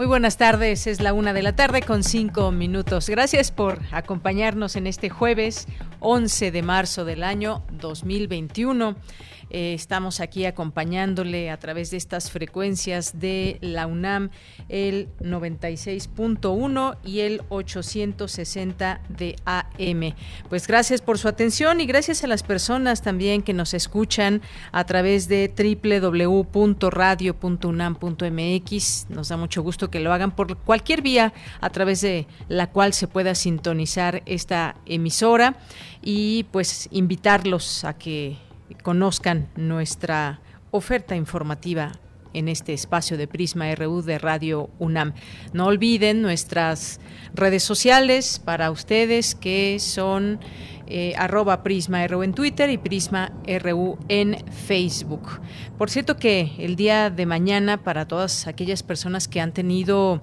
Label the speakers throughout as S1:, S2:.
S1: Muy buenas tardes, es la una de la tarde con cinco minutos. Gracias por acompañarnos en este jueves 11 de marzo del año 2021. Eh, estamos aquí acompañándole a través de estas frecuencias de la UNAM, el 96.1 y el 860 de AM. Pues gracias por su atención y gracias a las personas también que nos escuchan a través de www.radio.unam.mx. Nos da mucho gusto que lo hagan por cualquier vía a través de la cual se pueda sintonizar esta emisora y pues invitarlos a que conozcan nuestra oferta informativa en este espacio de Prisma RU de Radio UNAM. No olviden nuestras redes sociales para ustedes que son eh, arroba Prisma RU en Twitter y Prisma RU en Facebook. Por cierto que el día de mañana para todas aquellas personas que han tenido,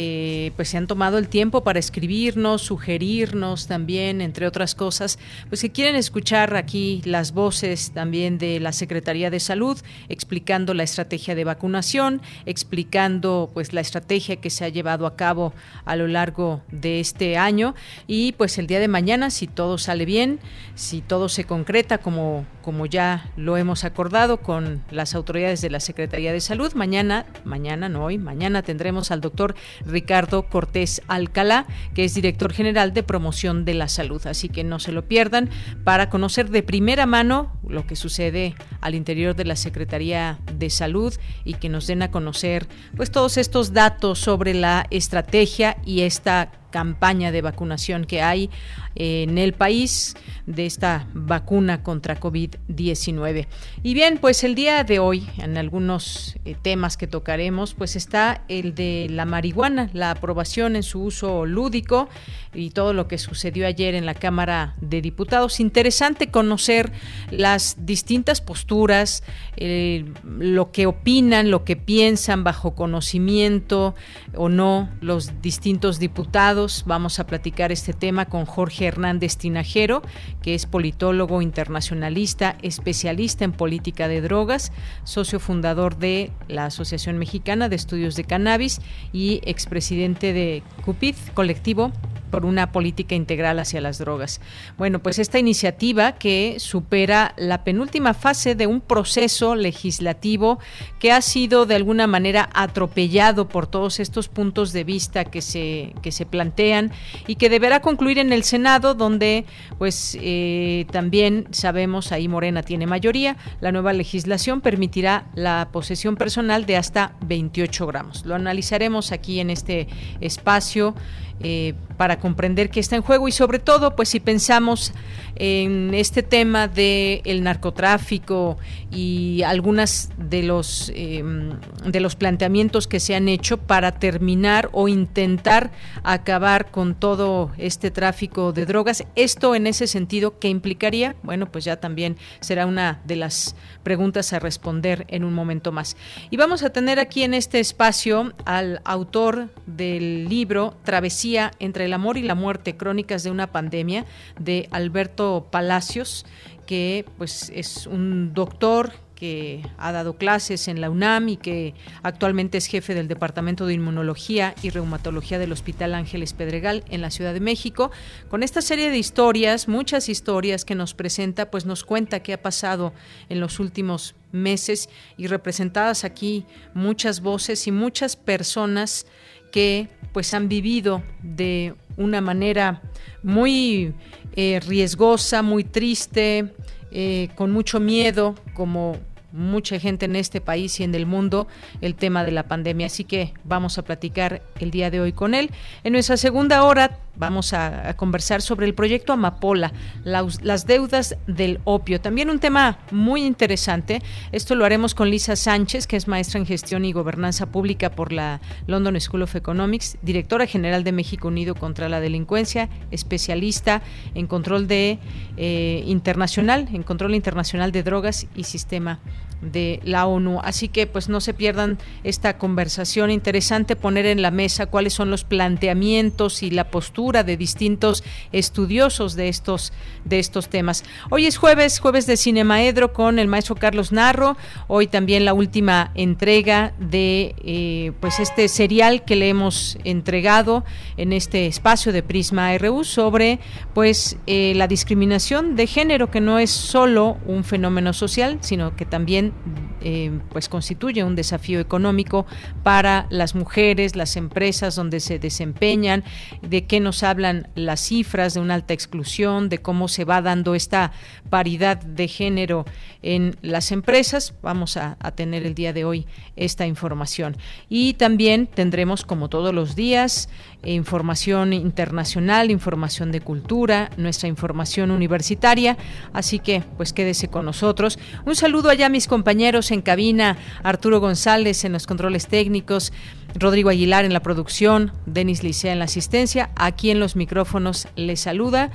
S1: eh, pues se han tomado el tiempo para escribirnos, sugerirnos también, entre otras cosas, pues que quieren escuchar aquí las voces también de la Secretaría de Salud explicando la estrategia de vacunación, explicando pues la estrategia que se ha llevado a cabo a lo largo de este año y pues el día de mañana si todo sale bien, si todo se concreta como, como ya lo hemos acordado con las autoridades de la Secretaría de Salud. Mañana, mañana no hoy, mañana tendremos al doctor Ricardo Cortés Alcalá, que es director general de promoción de la salud. Así que no se lo pierdan para conocer de primera mano lo que sucede al interior de la Secretaría de Salud y que nos den a conocer pues todos estos datos sobre la estrategia y esta campaña de vacunación que hay en el país de esta vacuna contra COVID-19. Y bien, pues el día de hoy, en algunos eh, temas que tocaremos, pues está el de la marihuana, la aprobación en su uso lúdico y todo lo que sucedió ayer en la Cámara de Diputados. Interesante conocer las distintas posturas, eh, lo que opinan, lo que piensan bajo conocimiento o no los distintos diputados. Vamos a platicar este tema con Jorge Hernández Tinajero, que es politólogo internacionalista, especialista en política de drogas, socio fundador de la Asociación Mexicana de Estudios de Cannabis y expresidente de CUPID, colectivo por una política integral hacia las drogas. Bueno, pues esta iniciativa que supera la penúltima fase de un proceso legislativo que ha sido de alguna manera atropellado por todos estos puntos de vista que se, que se plantean y que deberá concluir en el Senado, donde pues eh, también sabemos, ahí Morena tiene mayoría, la nueva legislación permitirá la posesión personal de hasta 28 gramos. Lo analizaremos aquí en este espacio. Eh, para comprender qué está en juego y sobre todo, pues si pensamos en este tema del el narcotráfico y algunas de los em, de los planteamientos que se han hecho para terminar o intentar acabar con todo este tráfico de drogas, esto en ese sentido qué implicaría, bueno, pues ya también será una de las preguntas a responder en un momento más. Y vamos a tener aquí en este espacio al autor del libro Travesía entre el amor y la muerte, crónicas de una pandemia, de Alberto Palacios, que pues es un doctor que ha dado clases en la UNAM y que actualmente es jefe del Departamento de Inmunología y Reumatología del Hospital Ángeles Pedregal en la Ciudad de México. Con esta serie de historias, muchas historias que nos presenta, pues nos cuenta qué ha pasado en los últimos meses y representadas aquí muchas voces y muchas personas que pues han vivido de una manera muy eh, riesgosa, muy triste, eh, con mucho miedo, como mucha gente en este país y en el mundo el tema de la pandemia. Así que vamos a platicar el día de hoy con él. En nuestra segunda hora vamos a, conversar sobre el proyecto Amapola, las deudas del opio. También un tema muy interesante. Esto lo haremos con Lisa Sánchez, que es maestra en gestión y gobernanza pública por la London School of Economics, directora general de México Unido contra la Delincuencia, especialista en control de eh, internacional, en control internacional de drogas y sistema de la ONU. Así que pues no se pierdan esta conversación interesante, poner en la mesa cuáles son los planteamientos y la postura de distintos estudiosos de estos de estos temas. Hoy es jueves, jueves de Cinemaedro con el maestro Carlos Narro. Hoy también la última entrega de eh, pues este serial que le hemos entregado en este espacio de Prisma RU sobre pues eh, la discriminación de género que no es solo un fenómeno social, sino que también eh, pues constituye un desafío económico para las mujeres, las empresas donde se desempeñan, de qué nos hablan las cifras de una alta exclusión, de cómo se va dando esta paridad de género en las empresas. Vamos a, a tener el día de hoy esta información. Y también tendremos, como todos los días, información internacional, información de cultura, nuestra información universitaria. Así que, pues quédese con nosotros. Un saludo allá a mis compañeros en cabina, Arturo González en los controles técnicos, Rodrigo Aguilar en la producción, Denis Licea en la asistencia. Aquí en los micrófonos les saluda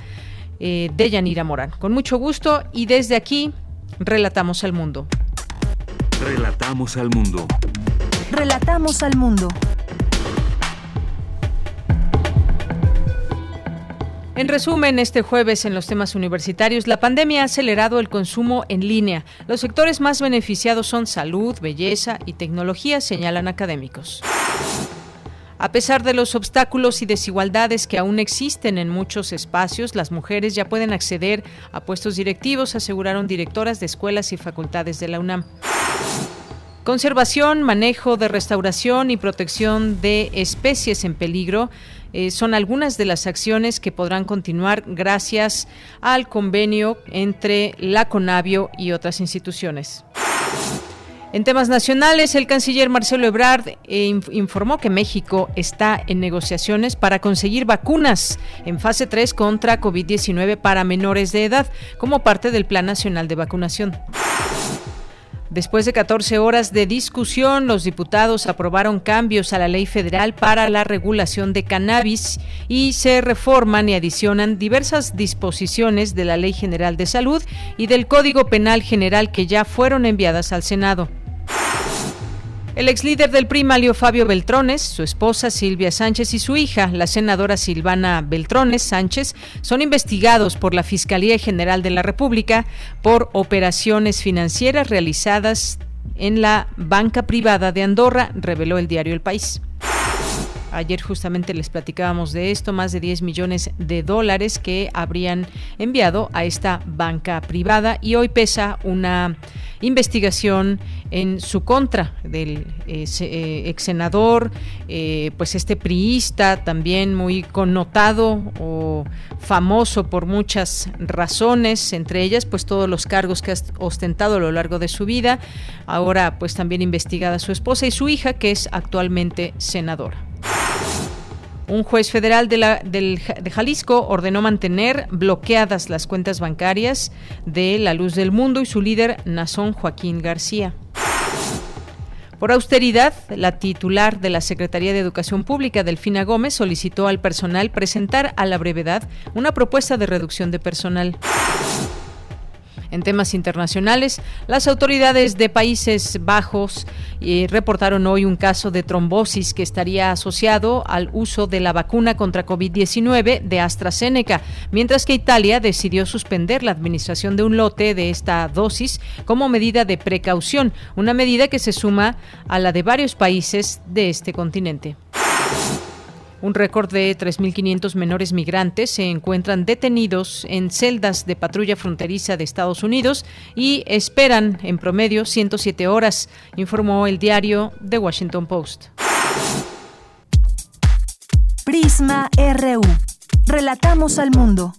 S1: eh, Deyanira Morán. Con mucho gusto y desde aquí, relatamos al mundo.
S2: Relatamos al mundo.
S3: Relatamos al mundo.
S1: En resumen, este jueves en los temas universitarios, la pandemia ha acelerado el consumo en línea. Los sectores más beneficiados son salud, belleza y tecnología, señalan académicos. A pesar de los obstáculos y desigualdades que aún existen en muchos espacios, las mujeres ya pueden acceder a puestos directivos, aseguraron directoras de escuelas y facultades de la UNAM. Conservación, manejo de restauración y protección de especies en peligro eh, son algunas de las acciones que podrán continuar gracias al convenio entre la CONAVIO y otras instituciones. En temas nacionales, el canciller Marcelo Ebrard eh, informó que México está en negociaciones para conseguir vacunas en fase 3 contra COVID-19 para menores de edad como parte del Plan Nacional de Vacunación. Después de 14 horas de discusión, los diputados aprobaron cambios a la ley federal para la regulación de cannabis y se reforman y adicionan diversas disposiciones de la Ley General de Salud y del Código Penal General que ya fueron enviadas al Senado. El ex líder del PRI, Malio Fabio Beltrones, su esposa Silvia Sánchez y su hija, la senadora Silvana Beltrones Sánchez, son investigados por la Fiscalía General de la República por operaciones financieras realizadas en la banca privada de Andorra, reveló el diario El País. Ayer justamente les platicábamos de esto, más de 10 millones de dólares que habrían enviado a esta banca privada y hoy pesa una investigación en su contra del eh, eh, ex senador, eh, pues este priista también muy connotado o famoso por muchas razones, entre ellas pues todos los cargos que ha ostentado a lo largo de su vida, ahora pues también investigada su esposa y su hija que es actualmente senadora. Un juez federal de, Jalisco ordenó mantener bloqueadas las cuentas bancarias de La Luz del Mundo y su líder, Nazón Joaquín García. Por austeridad, la titular de la Secretaría de Educación Pública, Delfina Gómez, solicitó al personal presentar a la brevedad una propuesta de reducción de personal. En temas internacionales, las autoridades de Países Bajos eh, reportaron hoy un caso de trombosis que estaría asociado al uso de la vacuna contra COVID-19 de AstraZeneca, mientras que Italia decidió suspender la administración de un lote de esta dosis como medida de precaución, una medida que se suma a la de varios países de este continente. Un récord de 3.500 menores migrantes se encuentran detenidos en celdas de patrulla fronteriza de Estados Unidos y esperan en promedio 107 horas, informó el diario The Washington Post.
S3: Prisma RU. Relatamos al mundo.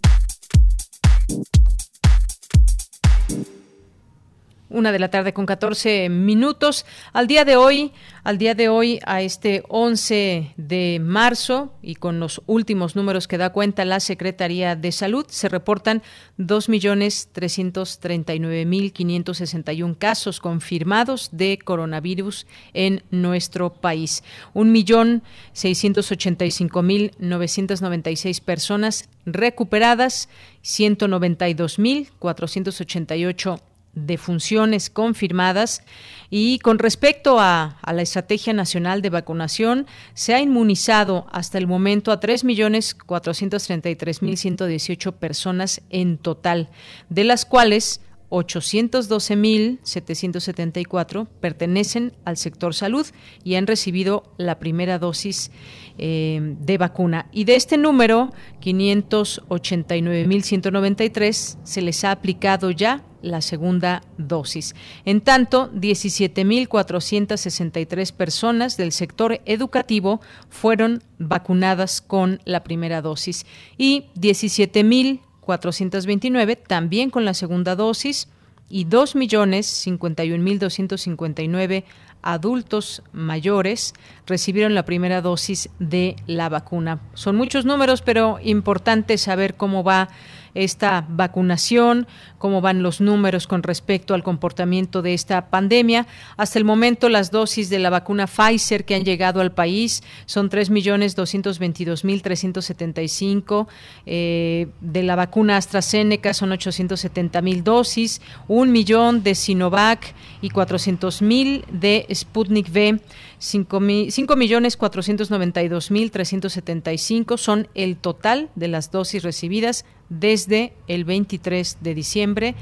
S1: Una de la tarde con 14 minutos. Al día de hoy, al día de hoy, a este 11 de marzo, y con los últimos números que da cuenta la Secretaría de Salud, se reportan 2.339.561 casos confirmados de coronavirus en nuestro país. 1.685.996 personas recuperadas, 192.488 defunciones confirmadas. Y con respecto a, a, la Estrategia Nacional de Vacunación, se ha inmunizado hasta el momento a 3.433.118 personas en total, de las cuales 812.774 pertenecen al sector salud y han recibido la primera dosis eh, de vacuna. Y de este número, 589.193 se les ha aplicado ya la segunda dosis. En tanto, 17.463 personas del sector educativo fueron vacunadas con la primera dosis y 17.429 también con la segunda dosis y 2.051.259 adultos mayores recibieron la primera dosis de la vacuna. Son muchos números, pero importante saber cómo va esta vacunación, cómo van los números con respecto al comportamiento de esta pandemia. Hasta el momento, las dosis de la vacuna Pfizer que han llegado al país son 3.222.375. Eh, de la vacuna AstraZeneca son 870.000 dosis, un millón de Sinovac y 400.000 de Sputnik V. 5.492.375 son el total de las dosis recibidas desde el 23 de diciembre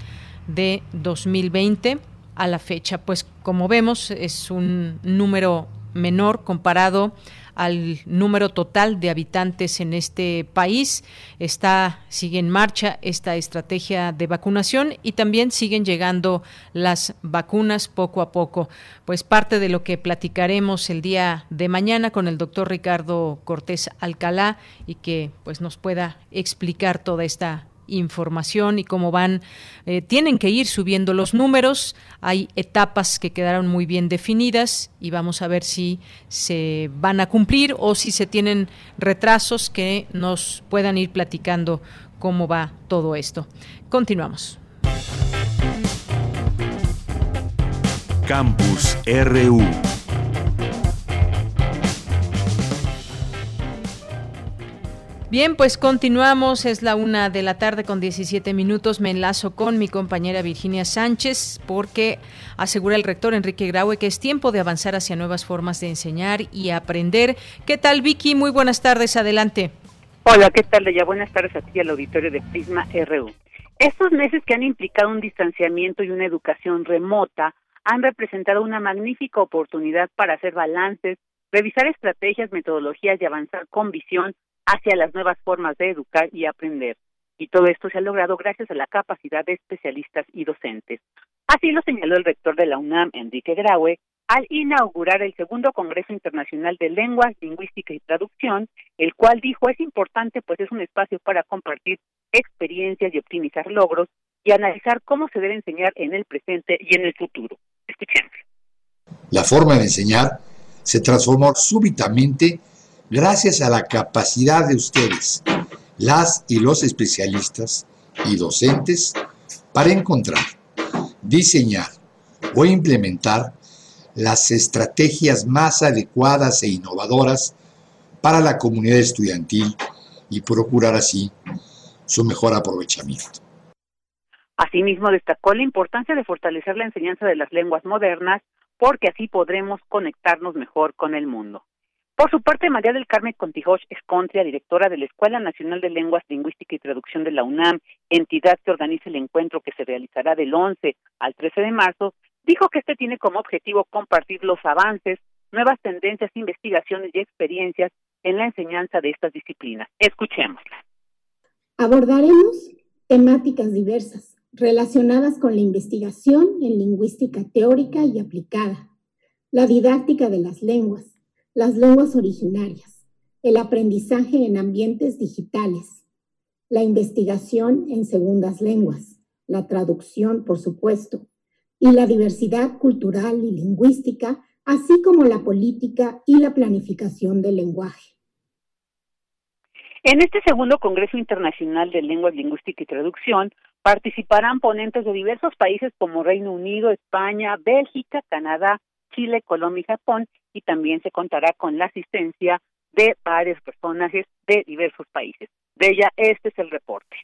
S1: de 2020 a la fecha. Pues como vemos es un número menor comparado al número total de habitantes en este país. Está sigue en marcha esta estrategia de vacunación y también siguen llegando las vacunas poco a poco. Pues parte de lo que platicaremos el día de mañana con el doctor Ricardo Cortés Alcalá y que pues nos pueda explicar toda esta información y cómo van, eh, tienen que ir subiendo los números. Hay etapas que quedaron muy bien definidas y vamos a ver si se van a cumplir o si se tienen retrasos que nos puedan ir platicando cómo va todo esto. Continuamos.
S2: Campus RU.
S1: Bien, pues continuamos. Es la una de la tarde con 17 minutos. Me enlazo con mi compañera Virginia Sánchez porque asegura el rector Enrique Graue que es tiempo de avanzar hacia nuevas formas de enseñar y aprender. ¿Qué tal, Vicky? Muy buenas tardes. Adelante.
S4: Hola, ¿qué tal, Ya Buenas tardes a ti al auditorio de Prisma RU. Estos meses que han implicado un distanciamiento y una educación remota han representado una magnífica oportunidad para hacer balances, revisar estrategias, metodologías y avanzar con visión hacia las nuevas formas de educar y aprender. Y todo esto se ha logrado gracias a la capacidad de especialistas y docentes. Así lo señaló el rector de la UNAM, Enrique Graue, al inaugurar el segundo Congreso Internacional de Lenguas, Lingüística y Traducción, el cual dijo es importante pues es un espacio para compartir experiencias y optimizar logros y analizar cómo se debe enseñar en el presente y en el futuro. Escuchemos.
S5: La forma de enseñar se transformó súbitamente gracias a la capacidad de ustedes, las y los especialistas y docentes, para encontrar, diseñar o implementar las estrategias más adecuadas e innovadoras para la comunidad estudiantil y procurar así su mejor aprovechamiento.
S4: Asimismo, destacó la importancia de fortalecer la enseñanza de las lenguas modernas porque así podremos conectarnos mejor con el mundo. Por su parte, María del Carmen Contijoch Escontria, directora de la Escuela Nacional de Lenguas, Lingüística y Traducción de la UNAM, entidad que organiza el encuentro que se realizará del 11 al 13 de marzo, dijo que este tiene como objetivo compartir los avances, nuevas tendencias, investigaciones y experiencias en la enseñanza de estas disciplinas. Escuchémosla.
S6: Abordaremos temáticas diversas relacionadas con la investigación en lingüística teórica y aplicada, la didáctica de las lenguas, las lenguas originarias, el aprendizaje en ambientes digitales, la investigación en segundas lenguas, la traducción, por supuesto, y la diversidad cultural y lingüística, así como la política y la planificación del lenguaje.
S4: En este segundo Congreso Internacional de Lenguas, Lingüística y Traducción participarán ponentes de diversos países como Reino Unido, España, Bélgica, Canadá, Chile, Colombia y Japón, y también se contará con la asistencia de varios personajes de diversos países. De ella, este es el reporte.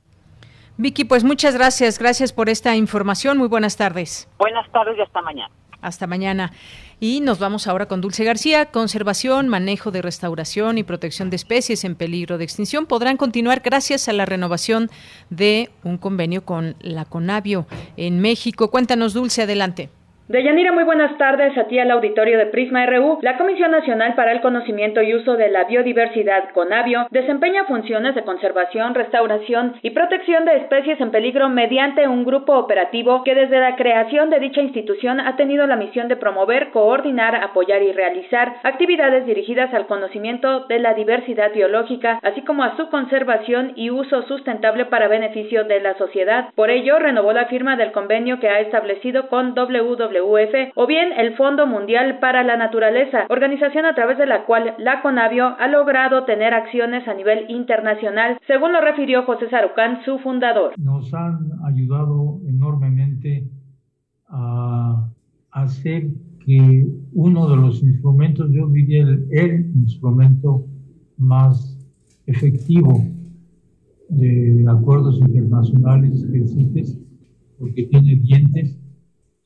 S1: Vicky, pues muchas gracias, gracias por esta información. Muy buenas tardes.
S4: Buenas tardes y hasta mañana.
S1: Hasta mañana. Y nos vamos ahora con Dulce García. Conservación, manejo de restauración y protección de especies en peligro de extinción podrán continuar gracias a la renovación de un convenio con la Conavio en México. Cuéntanos, Dulce, adelante.
S7: Deyanira, muy buenas tardes a ti al auditorio de Prisma RU. La Comisión Nacional para el Conocimiento y Uso de la Biodiversidad, CONABIO, desempeña funciones de conservación, restauración y protección de especies en peligro mediante un grupo operativo que desde la creación de dicha institución ha tenido la misión de promover, coordinar, apoyar y realizar actividades dirigidas al conocimiento de la diversidad biológica, así como a su conservación y uso sustentable para beneficio de la sociedad. Por ello, renovó la firma del convenio que ha establecido con WW o bien el Fondo Mundial para la Naturaleza, organización a través de la cual la CONAVIO ha logrado tener acciones a nivel internacional, según lo refirió José Sarucán, su fundador.
S8: Nos han ayudado enormemente a hacer que uno de los instrumentos, yo diría el, el instrumento más efectivo de acuerdos internacionales que existe, porque tiene dientes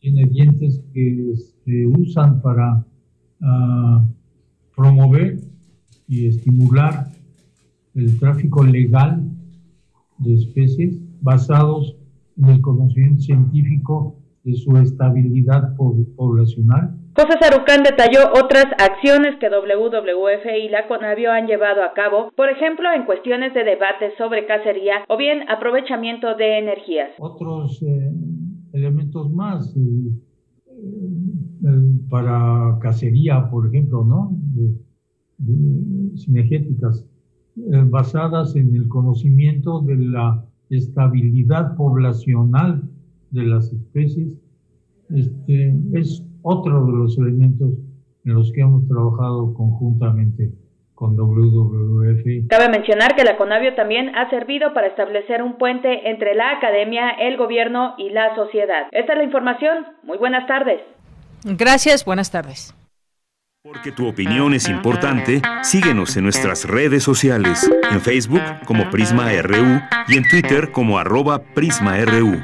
S8: tiene dientes que se usan para ah, promover y estimular el tráfico legal de especies basados en el conocimiento científico de su estabilidad poblacional.
S7: José Sarucán detalló otras acciones que WWF y la CONAVIO han llevado a cabo, por ejemplo, en cuestiones de debate sobre cacería o bien aprovechamiento de energías.
S8: Otros eh, elementos más eh, eh, para cacería, por ejemplo, ¿no? sinergéticas, eh, basadas en el conocimiento de la estabilidad poblacional de las especies. Este, es otro de los elementos en los que hemos trabajado conjuntamente con WWF.
S7: Cabe mencionar que la CONAVIO también ha servido para establecer un puente entre la academia, el gobierno y la sociedad. Esta es la información. Muy buenas tardes.
S1: Gracias, buenas tardes.
S2: Porque tu opinión es importante, síguenos en nuestras redes sociales, en Facebook como Prisma RU y en Twitter como arroba PrismaRU.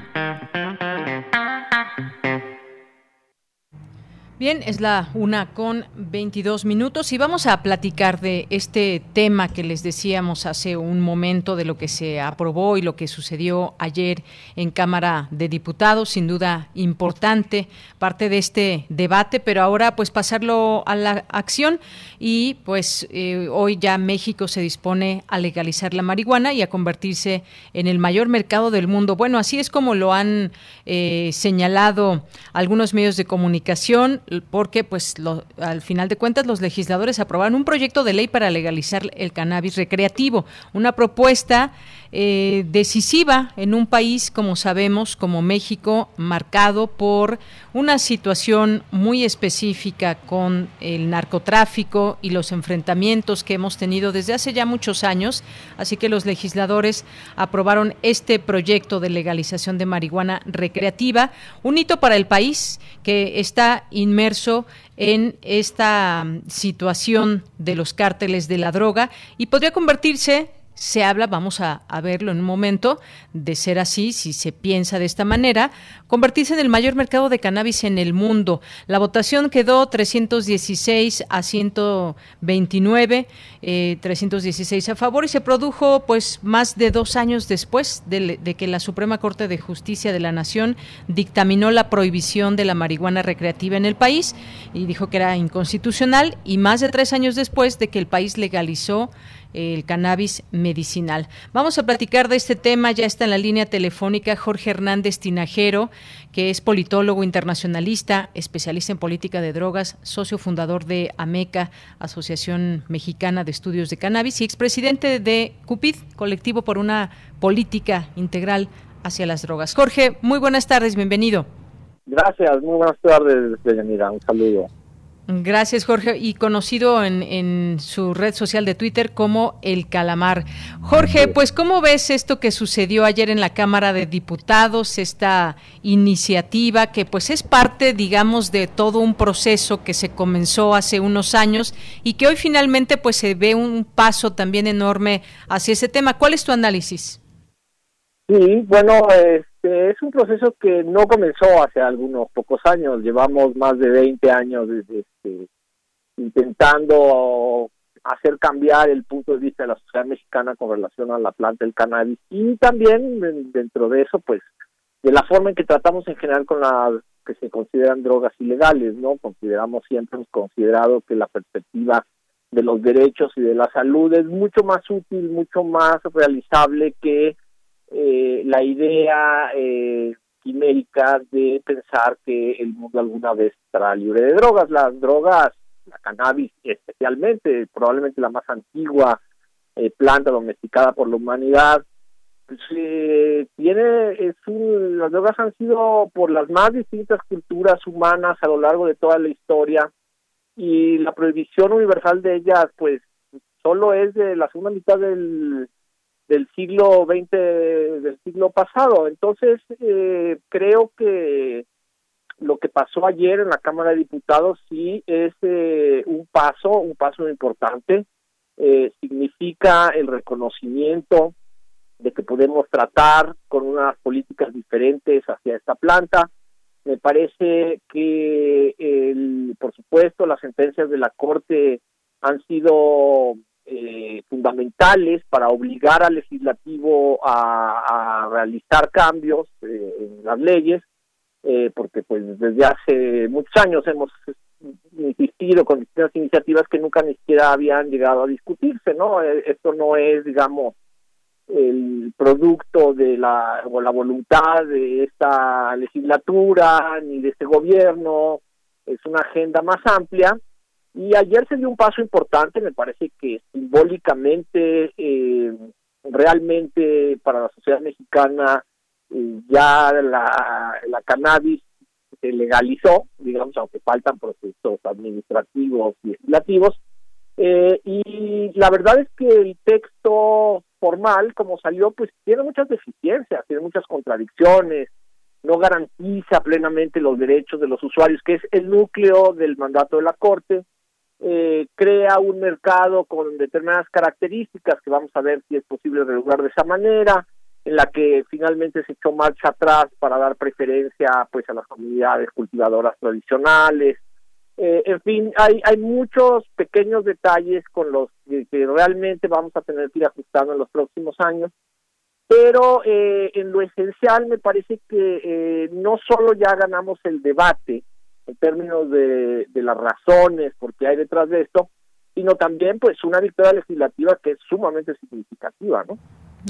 S1: Bien, es la una con 22 minutos y vamos a platicar de este tema que les decíamos hace un momento de lo que se aprobó y lo que sucedió ayer en Cámara de Diputados, sin duda importante parte de este debate, pero ahora pues pasarlo a la acción y pues eh, hoy ya México se dispone a legalizar la marihuana y a convertirse en el mayor mercado del mundo. Bueno, así es como lo han eh, señalado algunos medios de comunicación porque pues al final de cuentas los legisladores aprobaron un proyecto de ley para legalizar el cannabis recreativo, una propuesta eh, decisiva en un país, como sabemos, como México, marcado por una situación muy específica con el narcotráfico y los enfrentamientos que hemos tenido desde hace ya muchos años. Así que los legisladores aprobaron este proyecto de legalización de marihuana recreativa, un hito para el país que está inmerso en esta situación de los cárteles de la droga y podría convertirse se habla, vamos a, verlo en un momento, de ser así, si se piensa de esta manera, convertirse en el mayor mercado de cannabis en el mundo. La votación quedó 316 a 129, 316 eh, a favor y se produjo pues más de dos años después de, de que la Suprema Corte de Justicia de la Nación dictaminó la prohibición de la marihuana recreativa en el país y dijo que era inconstitucional y más de tres años después de que el país legalizó el cannabis medicinal. Vamos a platicar de este tema, ya está en la línea telefónica Jorge Hernández Tinajero, que es politólogo internacionalista, especialista en política de drogas, socio fundador de AMECA, Asociación Mexicana de Estudios de Cannabis, y expresidente de CUPID, Colectivo por una Política Integral hacia las Drogas. Jorge, muy buenas tardes, bienvenido.
S9: Gracias, muy buenas tardes, Deyanira. Un saludo.
S1: Gracias, Jorge. Y conocido en, su red social de Twitter como El Calamar. Jorge, pues, ¿cómo ves esto que sucedió ayer en la Cámara de Diputados, esta iniciativa que, pues, es parte, digamos, de todo un proceso que se comenzó hace unos años y que hoy finalmente, pues, se ve un paso también enorme hacia ese tema? ¿Cuál es tu análisis?
S9: Sí, bueno, este, es un proceso que no comenzó hace algunos pocos años, llevamos más de 20 años este, intentando hacer cambiar el punto de vista de la sociedad mexicana con relación a la planta del cannabis y también dentro de eso, pues, de la forma en que tratamos en general con las que se consideran drogas ilegales, ¿no? Consideramos siempre, hemos considerado que la perspectiva de los derechos y de la salud es mucho más útil, mucho más realizable que eh, la idea eh, quimérica de pensar que el mundo alguna vez estará libre de drogas. Las drogas, la cannabis especialmente, probablemente la más antigua eh, planta domesticada por la humanidad, pues, eh, tiene es las drogas han sido por las más distintas culturas humanas a lo largo de toda la historia y la prohibición universal de ellas pues solo es de la segunda mitad del del siglo XX, del siglo pasado. Entonces, eh, creo que lo que pasó ayer en la Cámara de Diputados sí es eh, un paso, un paso importante. Eh, significa el reconocimiento de que podemos tratar con unas políticas diferentes hacia esta planta. Me parece que, el, por supuesto, las sentencias de la Corte han sido eh, fundamentales para obligar al legislativo a, realizar cambios eh, en las leyes, eh, porque pues desde hace muchos años hemos insistido con distintas iniciativas que nunca ni siquiera habían llegado a discutirse, ¿no? Esto no es, digamos, el producto de la o la voluntad de esta legislatura ni de este gobierno, es una agenda más amplia y ayer se dio un paso importante, me parece que simbólicamente, eh, realmente para la sociedad mexicana, eh, ya la, cannabis se legalizó, digamos, aunque faltan procesos administrativos y legislativos. Eh, y la verdad es que el texto formal, como salió, pues tiene muchas deficiencias, tiene muchas contradicciones, no garantiza plenamente los derechos de los usuarios, que es el núcleo del mandato de la Corte eh, crea un mercado con determinadas características que vamos a ver si es posible regular de esa manera, en la que finalmente se echó marcha atrás para dar preferencia pues a las comunidades cultivadoras tradicionales. Eh, en fin, hay, hay muchos pequeños detalles con los que, realmente vamos a tener que ir ajustando en los próximos años, pero eh, en lo esencial me parece que eh, no solo ya ganamos el debate, en términos de, de las razones por qué hay detrás de esto, sino también pues una victoria legislativa que es sumamente significativa, ¿no?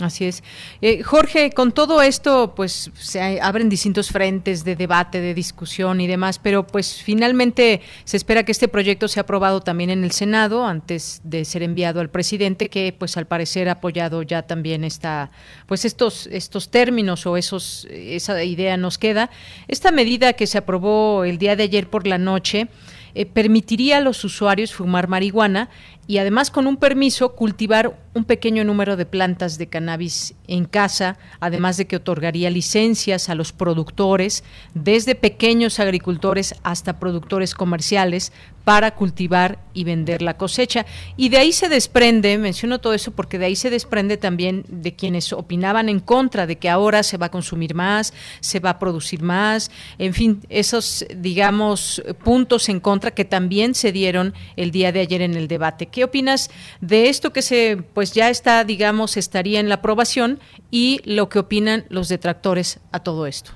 S1: Así es. Eh, Jorge, con todo esto, pues se abren distintos frentes de debate, de discusión y demás, pero pues finalmente se espera que este proyecto sea aprobado también en el Senado antes de ser enviado al presidente, que pues al parecer ha apoyado ya también esta, pues estos, estos términos o esos, esa idea nos queda. Esta medida que se aprobó el día de ayer por la noche, eh, permitiría a los usuarios fumar marihuana y además con un permiso cultivar un pequeño número de plantas de cannabis en casa, además de que otorgaría licencias a los productores, desde pequeños agricultores hasta productores comerciales, para cultivar y vender la cosecha. Y de ahí se desprende, menciono todo eso porque de ahí se desprende también de quienes opinaban en contra de que ahora se va a consumir más, se va a producir más, en fin, esos, digamos, puntos en contra que también se dieron el día de ayer en el debate. ¿Qué opinas de esto que se, pues ya está, digamos, estaría en la aprobación y lo que opinan los detractores a todo esto?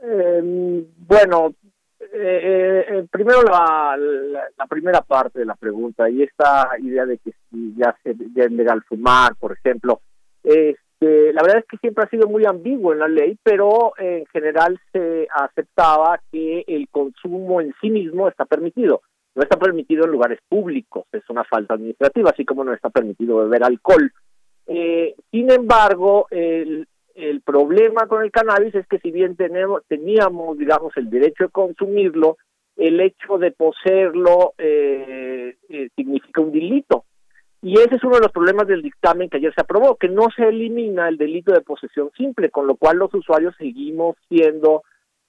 S9: Em, bueno, eh, eh, primero la, la, primera parte de la pregunta y esta idea de que si ya, se, ya es legal fumar, por ejemplo, este, la verdad es que siempre ha sido muy ambiguo en la ley, pero en general se aceptaba que el consumo en sí mismo está permitido. No está permitido en lugares públicos, es una falta administrativa, así como no está permitido beber alcohol. Eh, sin embargo, el, problema con el cannabis es que si bien tenemos, teníamos, digamos, el derecho de consumirlo, el hecho de poseerlo eh, eh, significa un delito. Y ese es uno de los problemas del dictamen que ayer se aprobó, que no se elimina el delito de posesión simple, con lo cual los usuarios seguimos siendo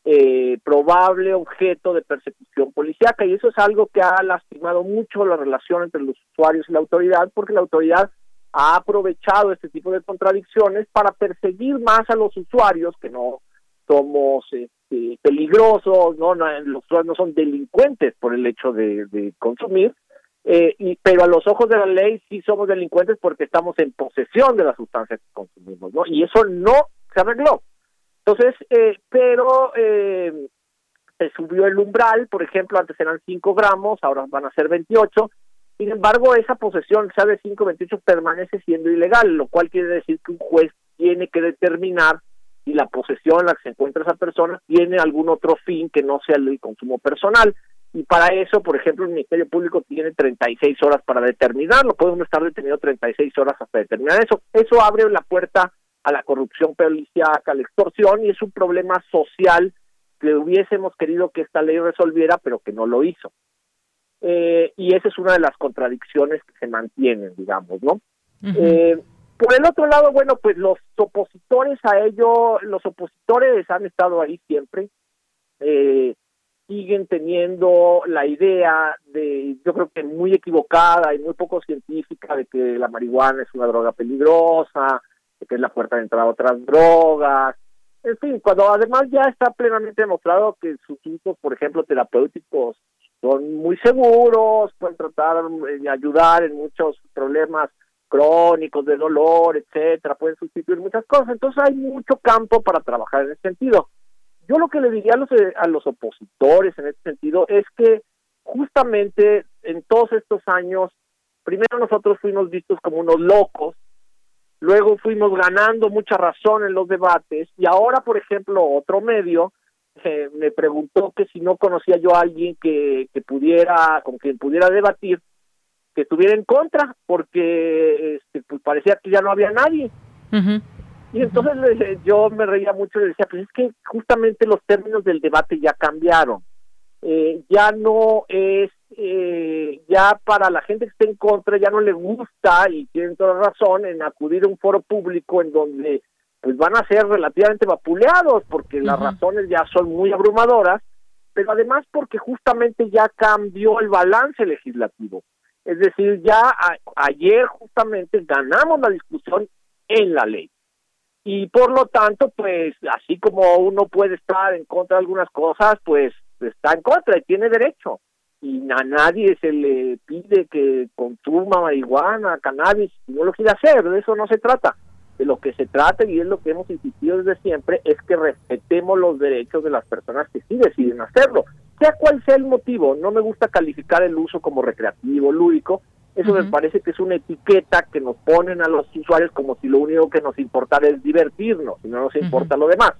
S9: eh, probable objeto de persecución policíaca. Y eso es algo que ha lastimado mucho la relación entre los usuarios y la autoridad, porque la autoridad ha aprovechado este tipo de contradicciones para perseguir más a los usuarios que no somos este, peligrosos, no, los usuarios no son delincuentes por el hecho de, consumir, eh, y, pero a los ojos de la ley sí somos delincuentes porque estamos en posesión de las sustancias que consumimos, ¿no? Y eso no se arregló. Entonces, eh, pero eh, se subió el umbral, por ejemplo, antes eran 5 gramos, ahora van a ser 28, sin embargo, esa posesión, sea de 528, permanece siendo ilegal, lo cual quiere decir que un juez tiene que determinar si la posesión en la que se encuentra esa persona tiene algún otro fin que no sea el consumo personal. Y para eso, por ejemplo, el Ministerio Público tiene 36 horas para determinarlo. Puede uno estar detenido 36 horas hasta determinar eso. Eso abre la puerta a la corrupción policíaca, a la extorsión, y es un problema social que hubiésemos querido que esta ley resolviera, pero que no lo hizo. Eh, y esa es una de las contradicciones que se mantienen, digamos, ¿no? eh, por el otro lado, bueno, pues los opositores a ello, los opositores han estado ahí siempre, eh, siguen teniendo la idea de, yo creo que muy equivocada y muy poco científica, de que la marihuana es una droga peligrosa, que es la puerta de entrada a otras drogas, en fin, cuando además ya está plenamente demostrado que sus usos, por ejemplo, terapéuticos son muy seguros, pueden tratar de ayudar en muchos problemas crónicos de dolor, etcétera, pueden sustituir muchas cosas, entonces hay mucho campo para trabajar en ese sentido. Yo lo que le diría a los, eh, a los opositores en ese sentido es que justamente en todos estos años, primero nosotros fuimos vistos como unos locos, luego fuimos ganando mucha razón en los debates y ahora, por ejemplo, otro medio me preguntó que si no conocía yo a alguien que, que pudiera, con quien pudiera debatir, que estuviera en contra, porque este, pues parecía que ya no había nadie. Y entonces yo me reía mucho y decía, pues es que justamente los términos del debate ya cambiaron. Eh, ya no es, eh, ya para la gente que esté en contra, ya no le gusta, y tienen toda razón, en acudir a un foro público en donde pues van a ser relativamente vapuleados porque las razones ya son muy abrumadoras, pero además porque justamente ya cambió el balance legislativo. Es decir, ya ayer justamente ganamos la discusión en la ley. Y por lo tanto, pues así como uno puede estar en contra de algunas cosas, pues está en contra y tiene derecho. Y a nadie se le pide que consuma marihuana, cannabis, si no lo quiere hacer, de eso no se trata de lo que se trata y es lo que hemos insistido desde siempre es que respetemos los derechos de las personas que sí deciden hacerlo, sea cual sea el motivo. No me gusta calificar el uso como recreativo, lúdico. Eso me parece que es una etiqueta que nos ponen a los usuarios como si lo único que nos importara es divertirnos y no nos importa lo demás.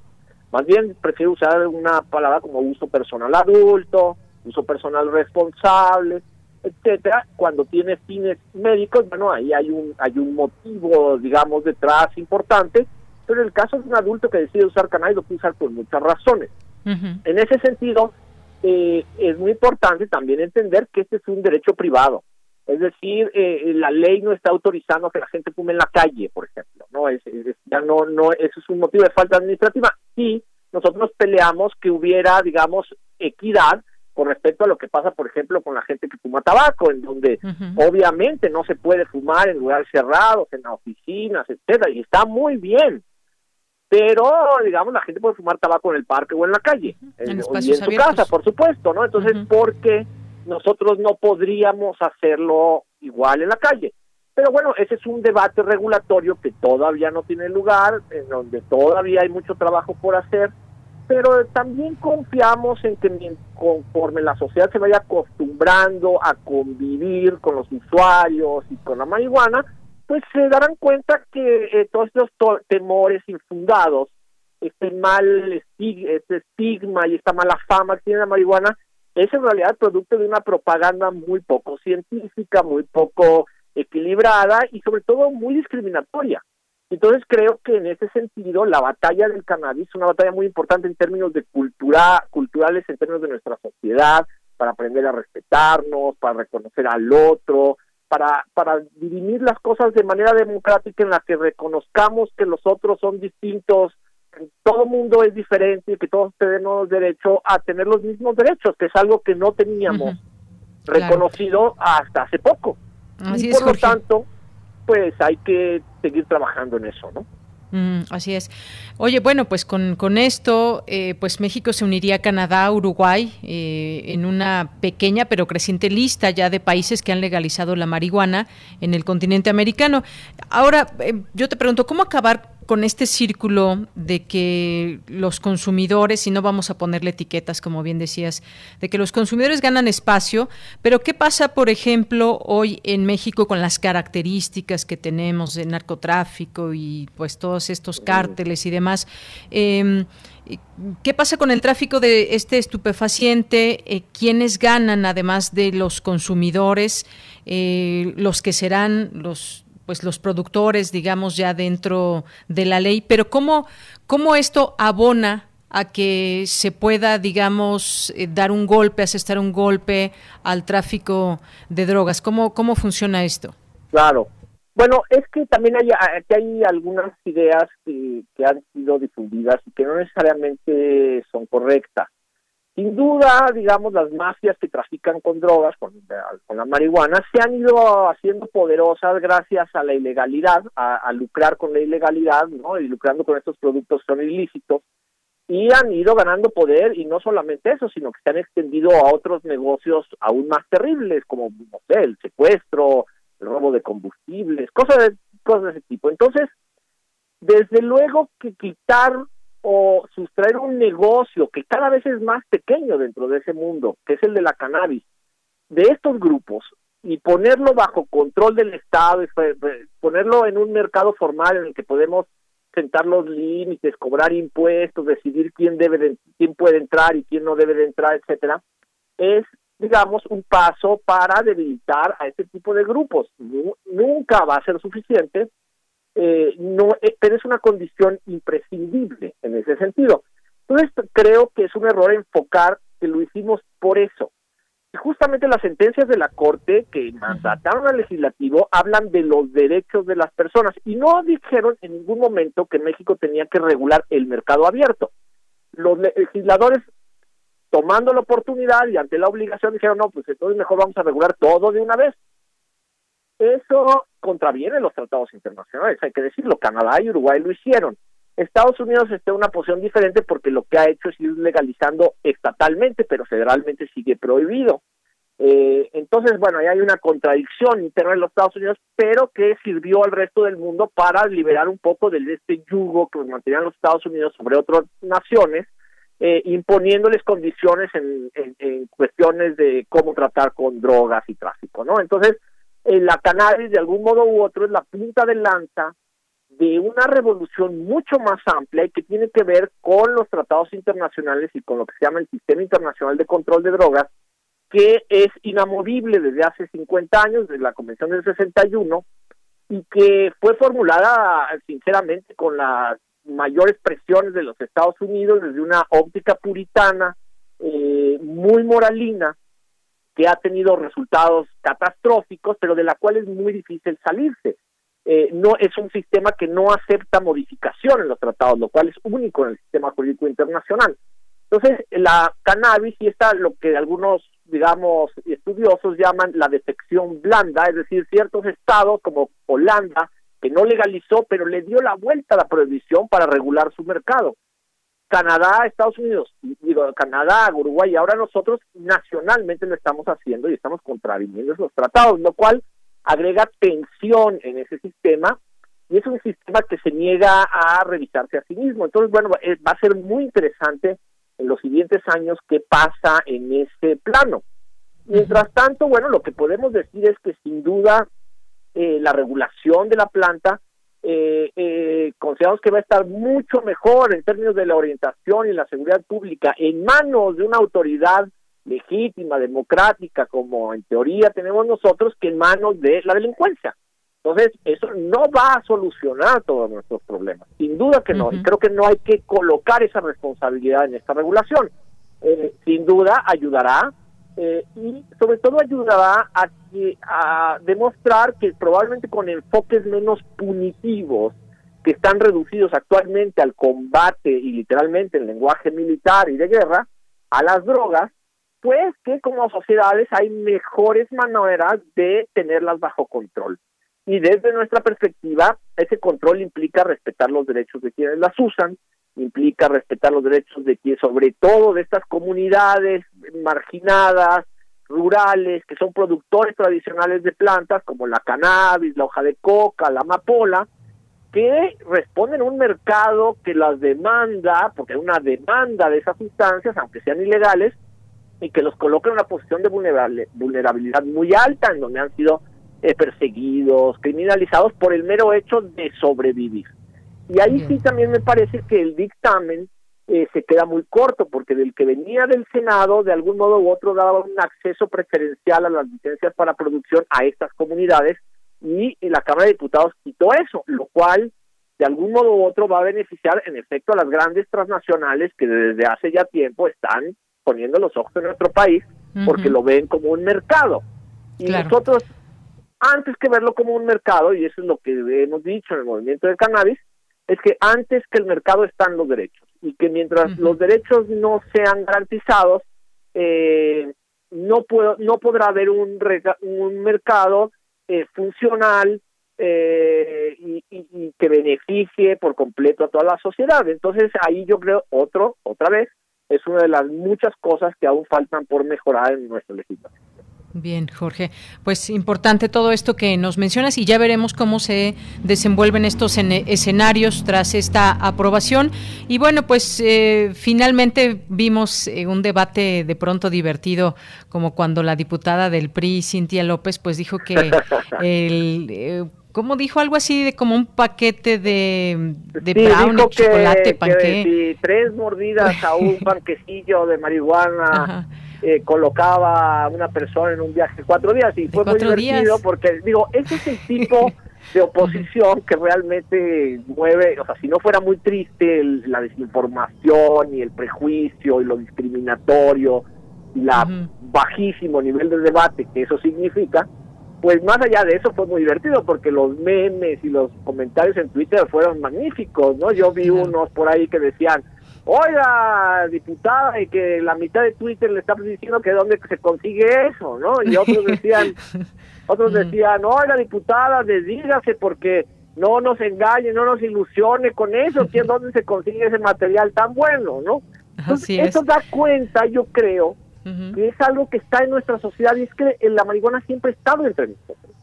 S9: Más bien prefiero usar una palabra como uso personal adulto, uso personal responsable, etcétera, cuando tiene fines médicos, bueno, ahí hay un hay un motivo, digamos, detrás importante, pero en el caso de un adulto que decide usar cannabis lo puede usar por muchas razones. En ese sentido, eh, es muy importante también entender que este es un derecho privado. Es decir, eh, la ley no está autorizando que la gente fume en la calle, por ejemplo. No es, ya no no eso es un motivo de falta administrativa. Sí, nosotros peleamos que hubiera, digamos, equidad con respecto a lo que pasa, por ejemplo, con la gente que fuma tabaco, en donde obviamente no se puede fumar en lugares cerrados, en oficinas, etcétera, y está muy bien. Pero, digamos, la gente puede fumar tabaco en el parque o en la calle, en, y en su casa, por supuesto, ¿no? Entonces, ¿por qué nosotros no podríamos hacerlo igual en la calle? Pero bueno, ese es un debate regulatorio que todavía no tiene lugar, en donde todavía hay mucho trabajo por hacer pero también confiamos en que conforme la sociedad se vaya acostumbrando a convivir con los usuarios y con la marihuana, pues se darán cuenta que eh, todos estos temores infundados, este mal este estigma y esta mala fama que tiene la marihuana, es en realidad producto de una propaganda muy poco científica, muy poco equilibrada y sobre todo muy discriminatoria. Entonces creo que en ese sentido la batalla del cannabis es una batalla muy importante en términos de cultura, culturales, en términos de nuestra sociedad, para aprender a respetarnos, para reconocer al otro, para, para dirimir las cosas de manera democrática en la que reconozcamos que los otros son distintos, todo mundo es diferente y que todos tenemos derecho a tener los mismos derechos, que es algo que no teníamos reconocido hasta hace poco. y por lo tanto, pues hay que seguir trabajando en eso, ¿no?
S1: Mm, así es. Oye, bueno, pues con, con esto, eh, pues México se uniría a Canadá, Uruguay, eh, en una pequeña pero creciente lista ya de países que han legalizado la marihuana en el continente americano. Ahora, eh, yo te pregunto, ¿cómo acabar con este círculo de que los consumidores, y no vamos a ponerle etiquetas, como bien decías, de que los consumidores ganan espacio, pero ¿qué pasa, por ejemplo, hoy en México con las características que tenemos de narcotráfico y pues todos estos cárteles y demás? Em, ¿Qué pasa con el tráfico de este estupefaciente? Eh, ¿Quiénes ganan, además de los consumidores, eh, los que serán los pues los productores, digamos, ya dentro de la ley, pero ¿cómo, cómo esto abona a que se pueda, digamos, eh, dar un golpe, asestar un golpe al tráfico de drogas? ¿Cómo, cómo funciona esto?
S9: Claro. Bueno, es que también hay, hay algunas ideas que, que han sido difundidas y que no necesariamente son correctas. Sin duda, digamos, las mafias que trafican con drogas, con, la marihuana, se han ido haciendo poderosas gracias a la ilegalidad, a, lucrar con la ilegalidad, ¿no? Y lucrando con estos productos que son ilícitos, y han ido ganando poder, y no solamente eso, sino que se han extendido a otros negocios aún más terribles, como, no sé, el secuestro, el robo de combustibles, cosas de, cosas de ese tipo. Entonces, desde luego que quitar o sustraer un negocio que cada vez es más pequeño dentro de ese mundo, que es el de la cannabis, de estos grupos y ponerlo bajo control del Estado, ponerlo en un mercado formal en el que podemos sentar los límites, cobrar impuestos, decidir quién debe quién puede entrar y quién no debe de entrar, etcétera, es digamos un paso para debilitar a este tipo de grupos. nunca va a ser suficiente, eh, no, eh, pero es una condición imprescindible en ese sentido. Entonces creo que es un error enfocar que lo hicimos por eso. Y justamente las sentencias de la Corte que mandataron al legislativo hablan de los derechos de las personas y no dijeron en ningún momento que México tenía que regular el mercado abierto. Los legisladores, tomando la oportunidad y ante la obligación, dijeron, no, pues entonces mejor vamos a regular todo de una vez. Eso contraviene los tratados internacionales, hay que decirlo. Canadá y Uruguay lo hicieron. Estados Unidos está en una posición diferente porque lo que ha hecho es ir legalizando estatalmente, pero federalmente sigue prohibido. Eh, entonces, bueno, ahí hay una contradicción interna en los Estados Unidos, pero que sirvió al resto del mundo para liberar un poco de este yugo que mantenían los Estados Unidos sobre otras naciones, eh, imponiéndoles condiciones en, en cuestiones de cómo tratar con drogas y tráfico, ¿no? Entonces, la cannabis de algún modo u otro es la punta de lanza de una revolución mucho más amplia y que tiene que ver con los tratados internacionales y con lo que se llama el Sistema Internacional de Control de Drogas, que es inamovible desde hace 50 años, desde la Convención del 61, y que fue formulada sinceramente con las mayores presiones de los Estados Unidos desde una óptica puritana, eh, muy moralina, que ha tenido resultados catastróficos, pero de la cual es muy difícil salirse. Eh, no es un sistema que no acepta modificación en los tratados, lo cual es único en el sistema jurídico internacional. Entonces, la cannabis y está lo que algunos, digamos, estudiosos llaman la defección blanda, es decir, ciertos estados como Holanda, que no legalizó, pero le dio la vuelta a la prohibición para regular su mercado. Canadá, Estados Unidos, digo, Canadá, Uruguay, y ahora nosotros nacionalmente lo estamos haciendo y estamos contraviniendo esos tratados, lo cual agrega tensión en ese sistema y es un sistema que se niega a revisarse a sí mismo. Entonces, bueno, eh, va a ser muy interesante en los siguientes años qué pasa en ese plano. Mientras tanto, bueno, lo que podemos decir es que sin duda eh, la regulación de la planta eh, eh, consideramos que va a estar mucho mejor en términos de la orientación y la seguridad pública en manos de una autoridad legítima, democrática, como en teoría tenemos nosotros, que en manos de la delincuencia. Entonces, eso no va a solucionar todos nuestros problemas, sin duda que no, y creo que no hay que colocar esa responsabilidad en esta regulación. Eh, sin duda ayudará eh, y sobre todo ayudará a, a demostrar que probablemente con enfoques menos punitivos que están reducidos actualmente al combate y literalmente el lenguaje militar y de guerra, a las drogas, pues que como sociedades hay mejores maneras de tenerlas bajo control. Y desde nuestra perspectiva, ese control implica respetar los derechos de quienes las usan, implica respetar los derechos de quienes, sobre todo de estas comunidades marginadas, rurales, que son productores tradicionales de plantas como la cannabis, la hoja de coca, la amapola, que responden a un mercado que las demanda, porque hay una demanda de esas sustancias, aunque sean ilegales, y que los coloca en una posición de vulnerabilidad muy alta, en donde han sido eh, perseguidos, criminalizados por el mero hecho de sobrevivir. Y ahí sí también me parece que el dictamen eh, se queda muy corto, porque del que venía del Senado, de algún modo u otro, daba un acceso preferencial a las licencias para producción a estas comunidades, y la Cámara de Diputados quitó eso, lo cual de algún modo u otro va a beneficiar en efecto a las grandes transnacionales que desde hace ya tiempo están poniendo los ojos en nuestro país porque lo ven como un mercado. Y nosotros, antes que verlo como un mercado, y eso es lo que hemos dicho en el movimiento del cannabis, es que antes que el mercado están los derechos y que mientras los derechos no sean garantizados, eh, no, puedo, no podrá haber un, un mercado eh, funcional eh, y, que beneficie por completo a toda la sociedad. Entonces ahí yo creo otro, otra vez, es una de las muchas cosas que aún faltan por mejorar en nuestra legislación.
S1: Bien, Jorge. Pues importante todo esto que nos mencionas y ya veremos cómo se desenvuelven estos escenarios tras esta aprobación. Y bueno, pues eh, finalmente vimos eh, un debate de pronto divertido, como cuando la diputada del PRI, Cintia López, pues dijo que el... Eh, ¿Cómo dijo algo así de como un paquete de, chocolate, panque?
S9: tres mordidas a un panquecillo de marihuana eh, colocaba a una persona en un viaje cuatro días y fue muy divertido porque digo, ese es el tipo de oposición que realmente mueve, o sea, si no fuera muy triste la desinformación y el prejuicio y lo discriminatorio y la bajísimo nivel de debate que eso significa, pues más allá de eso fue muy divertido porque los memes y los comentarios en Twitter fueron magníficos, ¿no? Yo vi unos por ahí que decían, oiga, diputada, y que la mitad de Twitter le está diciendo que dónde se consigue eso, ¿no? Y otros decían, otros decían, oiga, diputada, desdígase porque no nos engañe, no nos ilusione con eso, que dónde se consigue ese material tan bueno, ¿no? Entonces, eso da cuenta, yo creo, que es algo que está en nuestra sociedad y es que la marihuana siempre ha estado entre nosotros.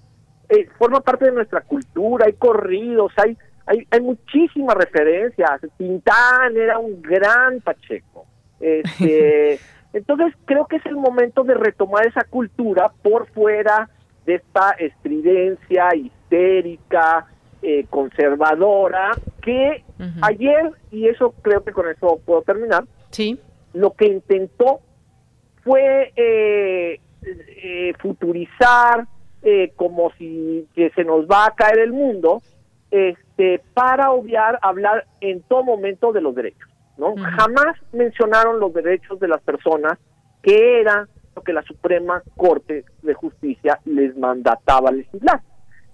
S9: Eh, forma parte de nuestra cultura, hay corridos, hay hay, hay muchísimas referencias. Tintán era un gran Pacheco. Este, entonces creo que es el momento de retomar esa cultura por fuera de esta estridencia histérica, eh, conservadora, que ayer, y eso creo que con eso puedo terminar,
S1: sí.
S9: lo que intentó fue eh, eh, futurizar como si que se nos va a caer el mundo, este, para obviar hablar en todo momento de los derechos. ¿no? Jamás mencionaron los derechos de las personas, que era lo que la Suprema Corte de Justicia les mandataba legislar.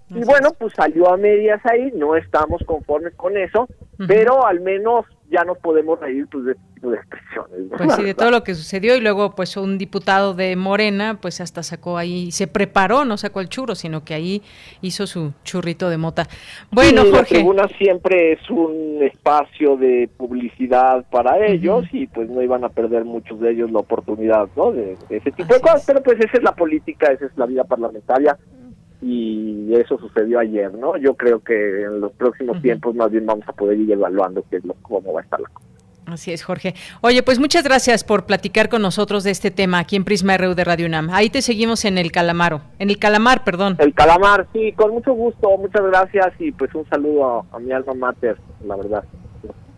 S9: Y bueno, pues salió a medias ahí, no estamos conformes con eso, pero al menos ya nos podemos reír pues, de de expresiones.
S1: Pues sí, de todo lo que sucedió y luego pues un diputado de Morena pues hasta sacó ahí, se preparó, no sacó el churro, sino que ahí hizo su churrito de mota. Bueno, Jorge. La
S9: tribuna siempre es un espacio de publicidad para ellos y pues no iban a perder muchos de ellos la oportunidad, ¿no? De, ese tipo de cosas, pero pues esa es la política, esa es la vida parlamentaria y eso sucedió ayer, ¿no? Yo creo que en los próximos tiempos más bien vamos a poder ir evaluando qué es lo, cómo va a estar la cosa.
S1: Así es, Jorge. Oye, pues muchas gracias por platicar con nosotros de este tema aquí en Prisma RU de Radio UNAM. Ahí te seguimos en el Calamaro, en el Calamar, perdón.
S9: El Calamar, sí, con mucho gusto, muchas gracias y pues un saludo a, mi alma mater, la verdad.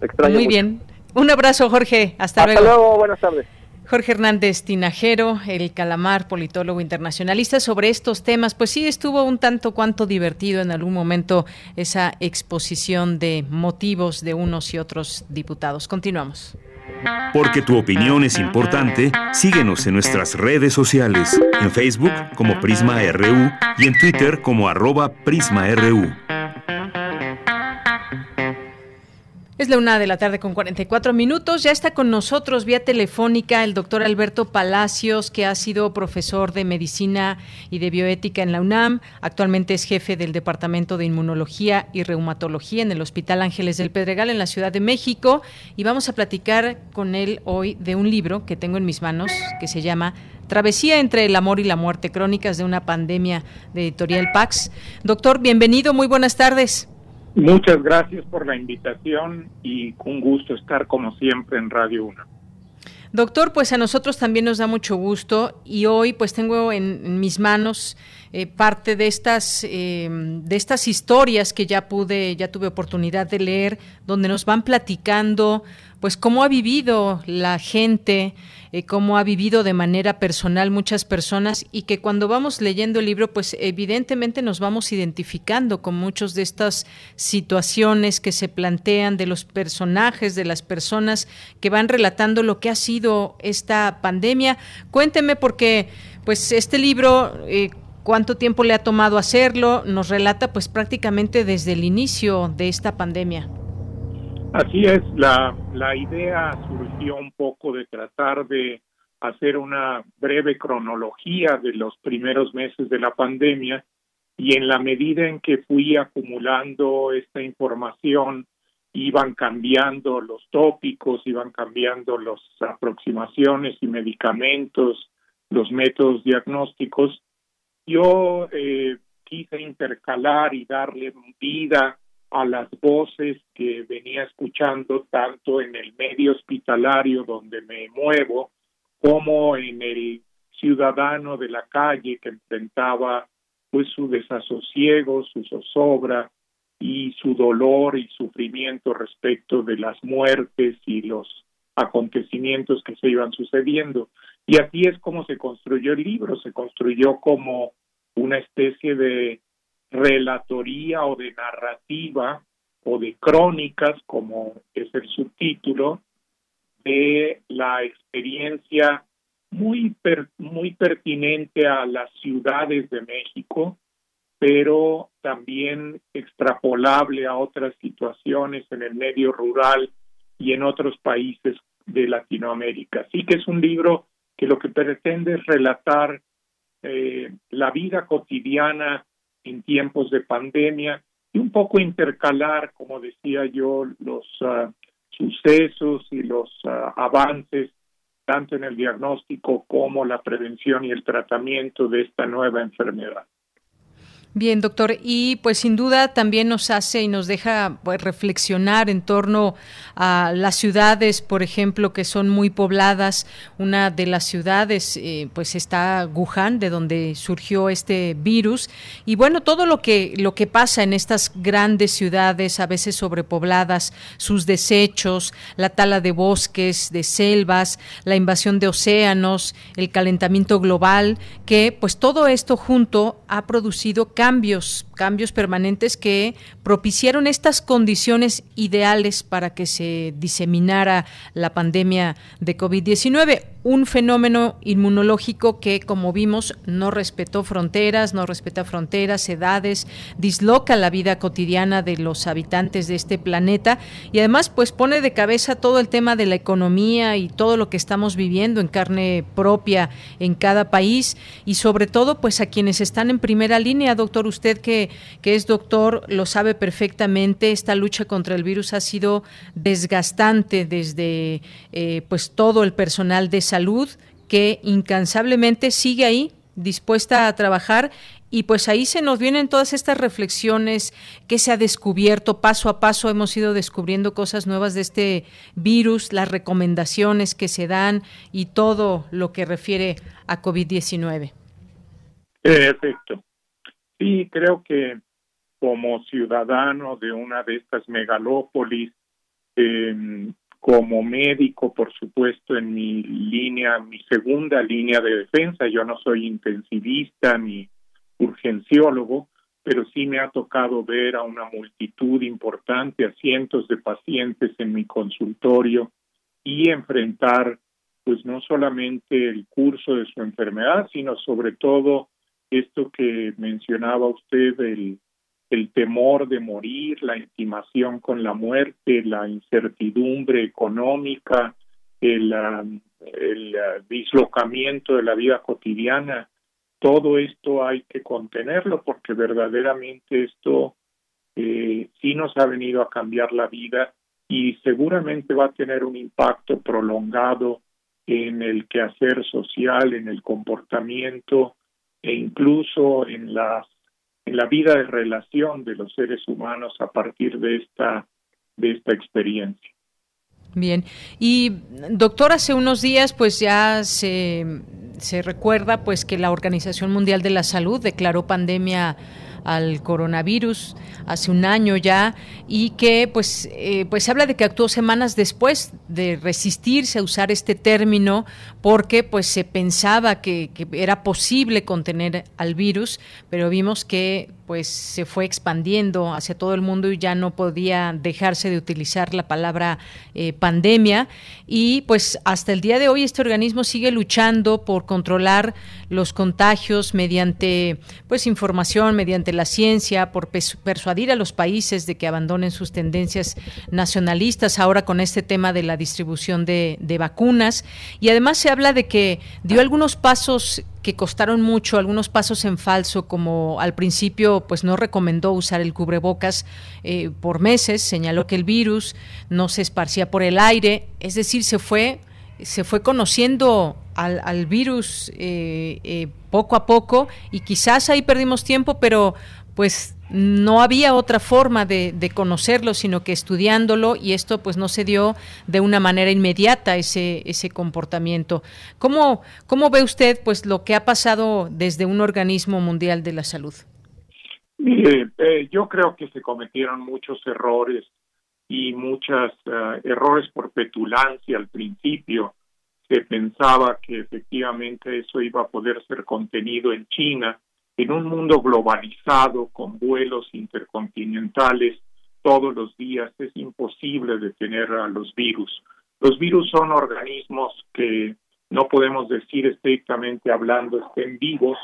S1: Extraño Muy bien. Un abrazo, Jorge. Hasta,
S9: luego. Hasta luego, buenas tardes.
S1: Jorge Hernández Tinajero, el calamar, politólogo internacionalista, sobre estos temas. Pues sí, estuvo un tanto cuanto divertido en algún momento esa exposición de motivos de unos y otros diputados. Continuamos.
S2: Porque tu opinión es importante, síguenos en nuestras redes sociales, en Facebook como Prisma RU y en Twitter como arroba PrismaRU.
S1: Es la una de la tarde con 44 minutos. Ya está con nosotros vía telefónica el doctor Alberto Palacios, que ha sido profesor de medicina y de bioética en la UNAM. Actualmente es jefe del Departamento de Inmunología y Reumatología en el Hospital Ángeles del Pedregal en la Ciudad de México. Y vamos a platicar con él hoy de un libro que tengo en mis manos que se llama Travesía entre el amor y la muerte, crónicas de una pandemia de editorial Pax. Doctor, bienvenido, muy buenas tardes.
S10: Muchas gracias por la invitación y un gusto estar como siempre en Radio 1.
S1: Doctor, pues a nosotros también nos da mucho gusto y hoy pues tengo en, mis manos eh, parte de estas eh, de estas historias que ya pude ya tuve oportunidad de leer donde nos van platicando pues cómo ha vivido la gente, eh, cómo ha vivido de manera personal muchas personas y que cuando vamos leyendo el libro, pues evidentemente nos vamos identificando con muchas de estas situaciones que se plantean de los personajes, de las personas que van relatando lo que ha sido esta pandemia. Cuénteme porque pues este libro eh, cuánto tiempo le ha tomado hacerlo, nos relata pues prácticamente desde el inicio de esta pandemia.
S10: Así es, la, la idea surgió un poco de tratar de hacer una breve cronología de los primeros meses de la pandemia y en la medida en que fui acumulando esta información, iban cambiando los tópicos, iban cambiando las aproximaciones y medicamentos, los métodos diagnósticos. Yo eh, quise intercalar y darle vida a las voces que venía escuchando tanto en el medio hospitalario donde me muevo como en el ciudadano de la calle que enfrentaba pues su desasosiego, su zozobra y su dolor y sufrimiento respecto de las muertes y los acontecimientos que se iban sucediendo. Y así es como se construyó el libro, se construyó como una especie de relatoría o de narrativa o de crónicas, como es el subtítulo, de la experiencia muy, muy pertinente a las ciudades de México, pero también extrapolable a otras situaciones en el medio rural y en otros países de Latinoamérica. Así que es un libro que lo que pretende es relatar eh, la vida cotidiana en tiempos de pandemia y un poco intercalar, como decía yo, los ah, sucesos y los ah, avances tanto en el diagnóstico como la prevención y el tratamiento de esta nueva enfermedad.
S1: Bien, doctor, y pues sin duda también nos hace y nos deja pues, reflexionar en torno a las ciudades, por ejemplo, que son muy pobladas. Una de las ciudades, eh, pues está Wuhan, de donde surgió este virus, y bueno, todo lo que lo que pasa en estas grandes ciudades, a veces sobrepobladas, sus desechos, la tala de bosques, de selvas, la invasión de océanos, el calentamiento global, que pues todo esto junto ha producido cambios, cambios permanentes que propiciaron estas condiciones ideales para que se diseminara la pandemia de COVID-19 un fenómeno inmunológico que, como vimos, no respetó fronteras, no respeta fronteras, edades, disloca la vida cotidiana de los habitantes de este planeta y además pues pone de cabeza todo el tema de la economía y todo lo que estamos viviendo en carne propia en cada país y sobre todo pues a quienes están en primera línea, doctor, usted que, que es doctor lo sabe perfectamente, esta lucha contra el virus ha sido desgastante desde eh, pues todo el personal de salud que incansablemente sigue ahí dispuesta a trabajar y pues ahí se nos vienen todas estas reflexiones que se ha descubierto paso a paso, hemos ido descubriendo cosas nuevas de este virus, las recomendaciones que se dan y todo lo que refiere a COVID-19.
S10: Perfecto. Sí, creo que como ciudadano de una de estas megalópolis, eh, como médico, por supuesto, en mi línea, mi segunda línea de defensa, yo no soy intensivista ni urgenciólogo, pero sí me ha tocado ver a una multitud importante, a cientos de pacientes en mi consultorio y enfrentar pues no solamente el curso de su enfermedad, sino sobre todo esto que mencionaba usted, el, temor de morir, la intimación con la muerte, la incertidumbre económica, el, el uh, dislocamiento de la vida cotidiana, todo esto hay que contenerlo porque verdaderamente esto eh, sí nos ha venido a cambiar la vida y seguramente va a tener un impacto prolongado en el quehacer social, en el comportamiento e incluso en las en la vida de relación de los seres humanos a partir de esta de esta experiencia.
S1: Bien, y doctor, hace unos días pues ya se, se recuerda pues que la Organización Mundial de la Salud declaró pandemia al coronavirus hace un año ya y que pues eh, pues habla de que actuó semanas después de resistirse a usar este término porque pues se pensaba que, que era posible contener al virus pero vimos que pues se fue expandiendo hacia todo el mundo y ya no podía dejarse de utilizar la palabra eh, pandemia. Y pues hasta el día de hoy este organismo sigue luchando por controlar los contagios mediante pues información, mediante la ciencia, por persuadir a los países de que abandonen sus tendencias nacionalistas ahora con este tema de la distribución de, de vacunas. Y además se habla de que dio algunos pasos costaron mucho, algunos pasos en falso, como al principio pues no recomendó usar el cubrebocas eh, por meses, señaló que el virus no se esparcía por el aire, es decir, se fue se fue conociendo al, al virus eh, eh, poco a poco y quizás ahí perdimos tiempo, pero pues no había otra forma de, conocerlo, sino que estudiándolo y esto pues no se dio de una manera inmediata ese, ese comportamiento. ¿Cómo, ¿Cómo ve usted pues lo que ha pasado desde un organismo mundial de la salud?
S10: Mire, eh, yo creo que se cometieron muchos errores y muchos eh, errores por petulancia al principio. Se pensaba que efectivamente eso iba a poder ser contenido en China en un mundo globalizado con vuelos intercontinentales todos los días es imposible detener a los virus. Los virus son organismos que no podemos decir estrictamente hablando estén vivos,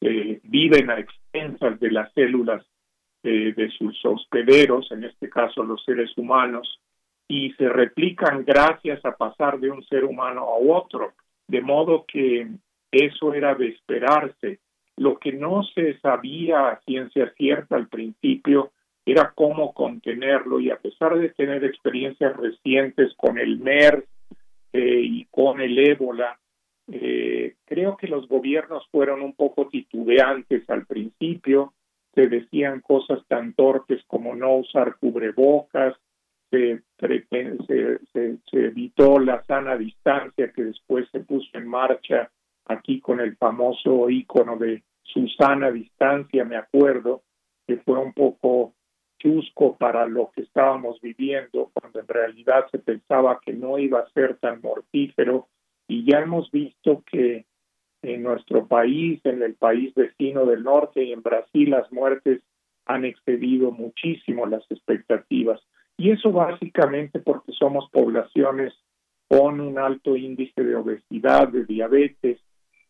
S10: eh, viven a expensas de las células eh, de sus hospederos, en este caso los seres humanos, y se replican gracias a pasar de un ser humano a otro, de modo que eso era de esperarse lo que no se sabía a ciencia cierta al principio era cómo contenerlo y a pesar de tener experiencias recientes con el MERS eh, y con el ébola, eh, creo que los gobiernos fueron un poco titubeantes al principio, se decían cosas tan torpes como no usar cubrebocas, se, se, se evitó la sana distancia que después se puso en marcha aquí con el famoso icono de Susana Distancia, me acuerdo, que fue un poco chusco para lo que estábamos viviendo, cuando en realidad se pensaba que no iba a ser tan mortífero, y ya hemos visto que en nuestro país, en el país vecino del norte y en Brasil, las muertes han excedido muchísimo las expectativas. Y eso básicamente porque somos poblaciones con un alto índice de obesidad, de diabetes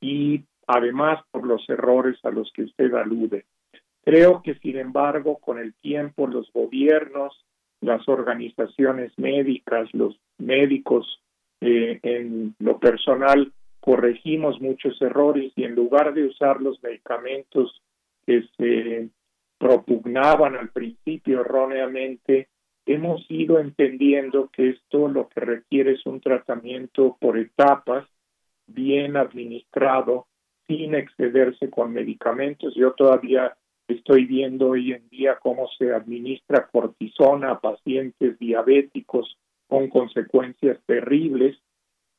S10: y además por los errores a los que usted alude. Creo que, sin embargo, con el tiempo los gobiernos, las organizaciones médicas, los médicos eh, en lo personal, corregimos muchos errores y en lugar de usar los medicamentos que se propugnaban al principio erróneamente, hemos ido entendiendo que esto lo que requiere es un tratamiento por etapas, bien administrado, sin excederse con medicamentos. Yo todavía estoy viendo hoy en día cómo se administra cortisona a pacientes diabéticos con consecuencias terribles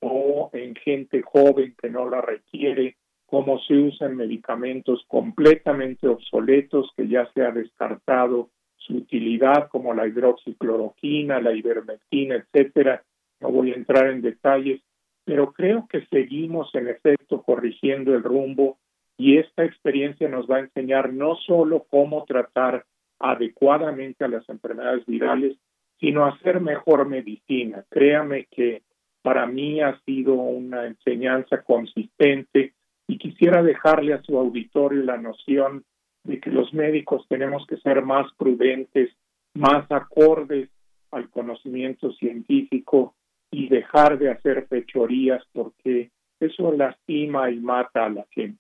S10: o en gente joven que no la requiere, cómo se usan medicamentos completamente obsoletos que ya se ha descartado su utilidad como la hidroxicloroquina, la ivermectina, etcétera, no voy a entrar en detalles, pero creo que seguimos en efecto corrigiendo el rumbo y esta experiencia nos va a enseñar no solo cómo tratar adecuadamente a las enfermedades virales, sino hacer mejor medicina. Créame que para mí ha sido una enseñanza consistente y quisiera dejarle a su auditorio la noción de que los médicos tenemos que ser más prudentes, más acordes al conocimiento científico y dejar de hacer fechorías porque eso lastima y mata a la gente.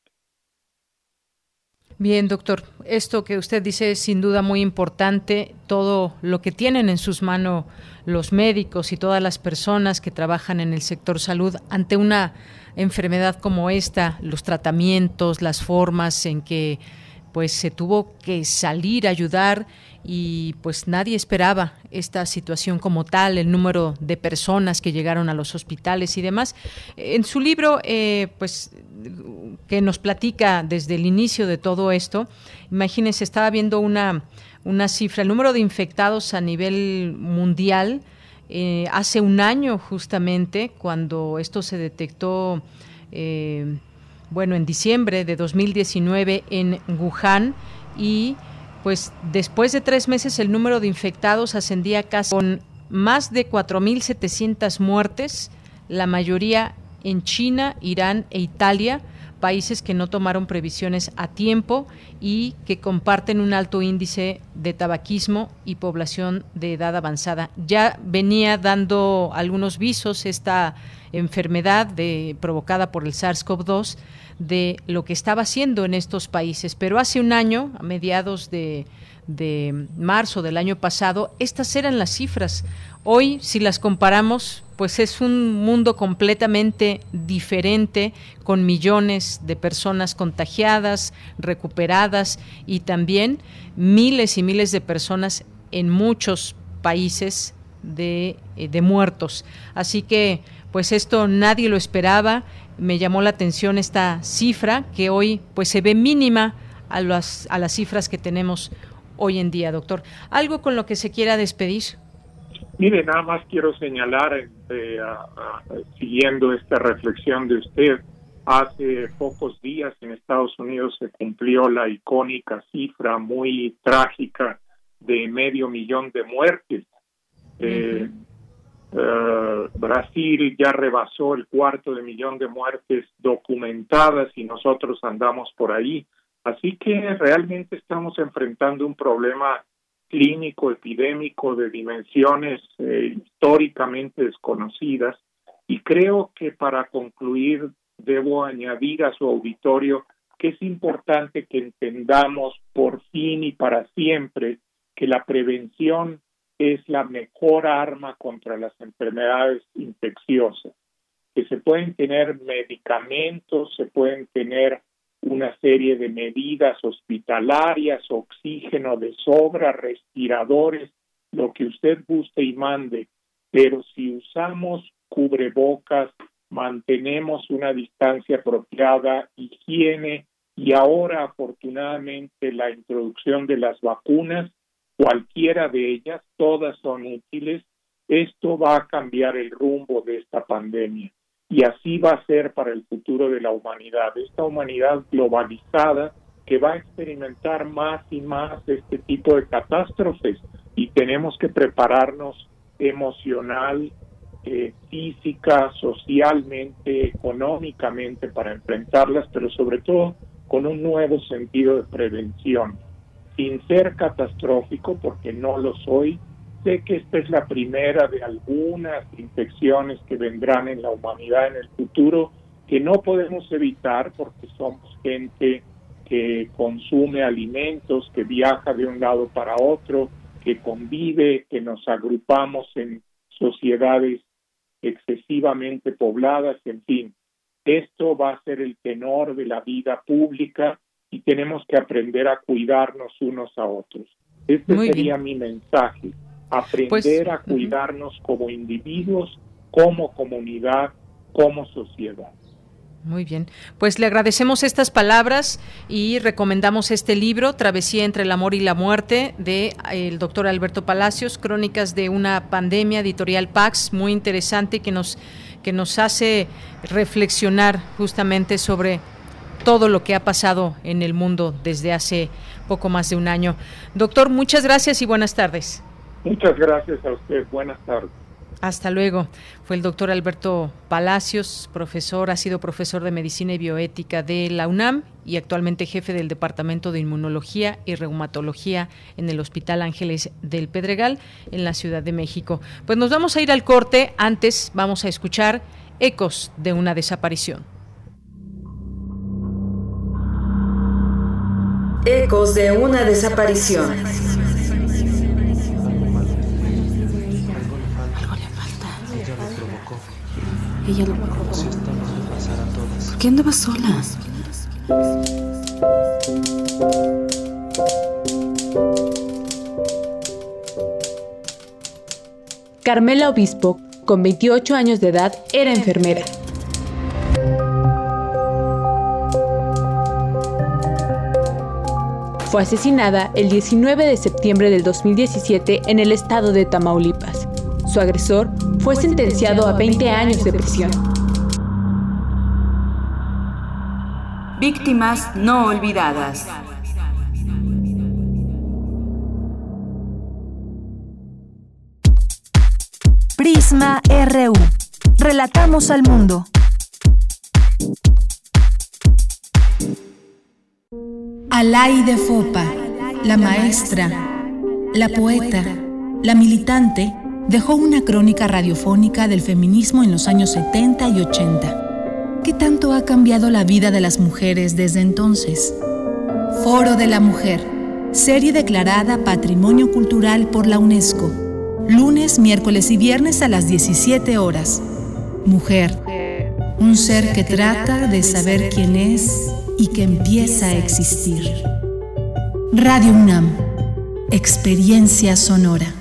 S1: Bien, doctor, esto que usted dice es sin duda muy importante, todo lo que tienen en sus manos los médicos y todas las personas que trabajan en el sector salud ante una enfermedad como esta, los tratamientos, las formas en que pues se tuvo que salir a ayudar y pues nadie esperaba esta situación como tal, el número de personas que llegaron a los hospitales y demás. En su libro, eh, pues que nos platica desde el inicio de todo esto, imagínense, estaba viendo una, una cifra, el número de infectados a nivel mundial, eh, hace un año justamente, cuando esto se detectó, eh, bueno, en diciembre de 2019 en Wuhan y pues después de tres meses el número de infectados ascendía casi con más de 4.700 muertes, la mayoría en China, Irán e Italia, países que no tomaron previsiones a tiempo y que comparten un alto índice de tabaquismo y población de edad avanzada. Ya venía dando algunos visos esta enfermedad de, provocada por el SARS-CoV-2 de lo que estaba haciendo en estos países. Pero hace un año, a mediados de, de marzo del año pasado, estas eran las cifras. Hoy, si las comparamos, pues es un mundo completamente diferente, con millones de personas contagiadas, recuperadas y también miles y miles de personas en muchos países de, eh, de muertos. Así que, pues esto nadie lo esperaba me llamó la atención esta cifra que hoy pues se ve mínima a las, a las cifras que tenemos hoy en día, doctor. ¿Algo con lo que se quiera despedir?
S10: Mire, nada más quiero señalar, eh, siguiendo esta reflexión de usted, hace pocos días en Estados Unidos se cumplió la icónica cifra muy trágica de medio millón de muertes. Eh, eh, Brasil ya rebasó el cuarto de millón de muertes documentadas y nosotros andamos por ahí. Así que realmente estamos enfrentando un problema clínico, epidémico de dimensiones eh, históricamente desconocidas y creo que para concluir debo añadir a su auditorio que es importante que entendamos por fin y para siempre que la prevención es la mejor arma contra las enfermedades infecciosas, que se pueden tener medicamentos, se pueden tener una serie de medidas hospitalarias, oxígeno de sobra, respiradores, lo que usted guste y mande, pero si usamos cubrebocas, mantenemos una distancia apropiada, higiene y ahora afortunadamente la introducción de las vacunas, cualquiera de ellas, todas son útiles, esto va a cambiar el rumbo de esta pandemia. Y así va a ser para el futuro de la humanidad, esta humanidad globalizada que va a experimentar más y más este tipo de catástrofes. Y tenemos que prepararnos emocional, eh, física, socialmente, económicamente para enfrentarlas, pero sobre todo con un nuevo sentido de prevención sin ser catastrófico, porque no lo soy, sé que esta es la primera de algunas infecciones que vendrán en la humanidad en el futuro, que no podemos evitar porque somos gente que consume alimentos, que viaja de un lado para otro, que convive, que nos agrupamos en sociedades excesivamente pobladas, en fin. Esto va a ser el tenor de la vida pública y tenemos que aprender a cuidarnos unos a otros. Este sería mi mensaje, aprender pues, a cuidarnos como individuos, como comunidad, como sociedad.
S1: Muy bien. Pues le agradecemos estas palabras y recomendamos este libro, Travesía entre el amor y la muerte, de el doctor Alberto Palacios, Crónicas de una pandemia, editorial Pax, muy interesante que nos, que nos hace reflexionar justamente sobre todo lo que ha pasado en el mundo desde hace poco más de un año. Doctor, muchas gracias y buenas tardes.
S10: Muchas gracias a usted. Buenas tardes.
S1: Hasta luego. Fue el doctor Alberto Palacios, profesor, ha sido profesor de Medicina y Bioética de la UNAM y actualmente jefe del Departamento de Inmunología y Reumatología en el Hospital Ángeles del Pedregal en la Ciudad de México. Pues nos vamos a ir al corte. Antes vamos a escuchar ecos de una desaparición.
S11: Ecos de una desaparición.
S12: Ella lo provocó. ¿Por qué andaba sola?
S13: Carmela Obispo, con 28 años de edad, era enfermera. Fue asesinada el 19 de septiembre del 2017 en el estado de Tamaulipas. Su agresor fue sentenciado a 20 años de prisión.
S11: Víctimas no olvidadas.
S3: Prisma RU. Relatamos al mundo. Alay de Fopa, la maestra, la poeta, la militante, dejó una crónica radiofónica del feminismo en los años 70 y 80. ¿Qué tanto ha cambiado la vida de las mujeres desde entonces? Foro de la Mujer, serie declarada Patrimonio Cultural por la UNESCO. Lunes, miércoles y viernes a las 17 horas. Mujer, un ser que trata de saber quién es y que empieza a existir. Radio UNAM, experiencia sonora.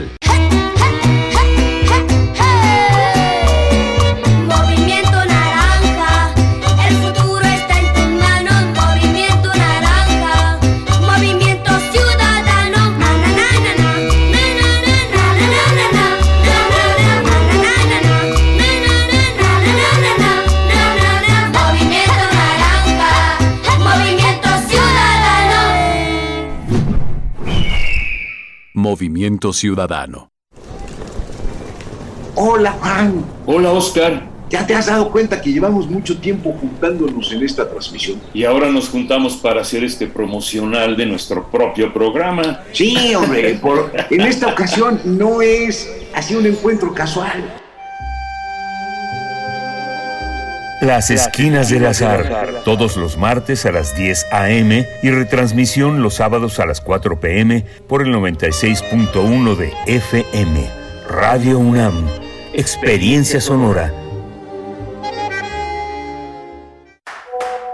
S14: Digital. Movimiento Ciudadano.
S15: Hola, Juan.
S16: Hola, Oscar.
S15: ¿Ya te has dado cuenta que llevamos mucho tiempo juntándonos en esta transmisión?
S16: Y ahora nos juntamos para hacer este promocional de nuestro propio programa.
S15: Sí, hombre, por, en esta ocasión no es así un encuentro casual.
S2: Las Esquinas del Azar, todos los martes a las 10 a.m. y retransmisión los sábados a las 4 p.m. por el 96.1 de FM. Radio UNAM, Experiencia Sonora.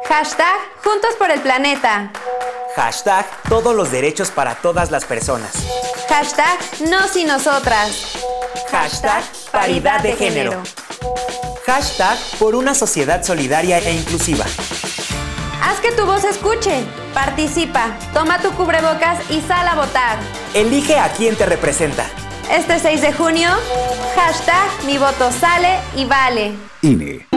S17: Hashtag Juntos por el Planeta.
S18: Hashtag Todos los derechos para todas las personas.
S17: Hashtag Nos y Nosotras.
S18: Hashtag Paridad de género. Hashtag Por una sociedad solidaria e inclusiva.
S17: Haz que tu voz se escuche. Participa. Toma tu cubrebocas y sal a votar.
S18: Elige a quien te representa.
S17: Este 6 de junio, hashtag Mi voto sale y vale.
S19: INE.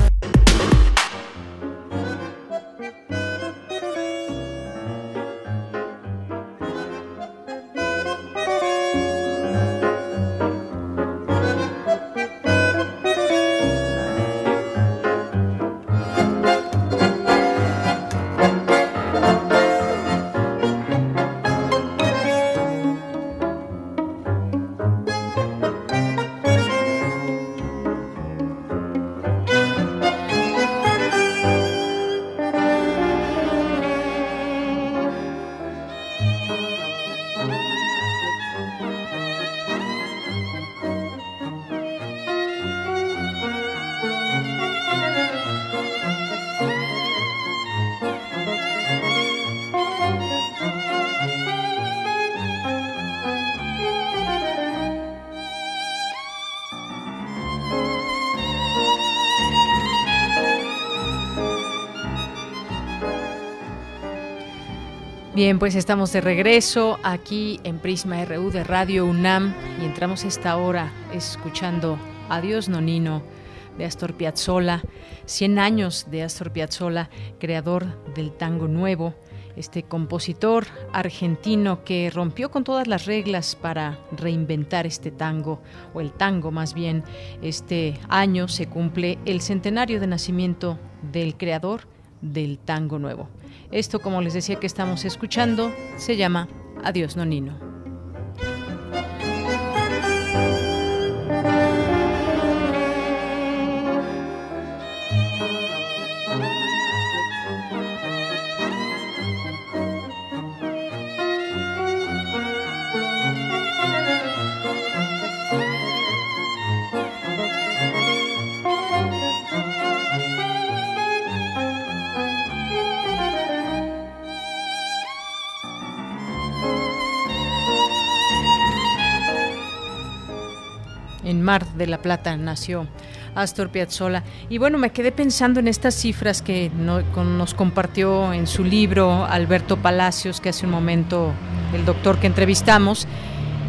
S1: Bien, pues estamos de regreso aquí en Prisma RU de Radio UNAM y entramos esta hora escuchando Adiós Nonino de Astor Piazzolla, 100 años de Astor Piazzolla, creador del tango nuevo, este compositor argentino que rompió con todas las reglas para reinventar este tango, o el tango más bien. Este año se cumple el centenario de nacimiento del creador del tango nuevo. Esto, como les decía que estamos escuchando, se llama Adiós Nonino. De la Plata nació Astor Piazzolla. Y bueno, me quedé pensando en estas cifras que nos compartió en su libro Alberto Palacios, que hace un momento el doctor que entrevistamos.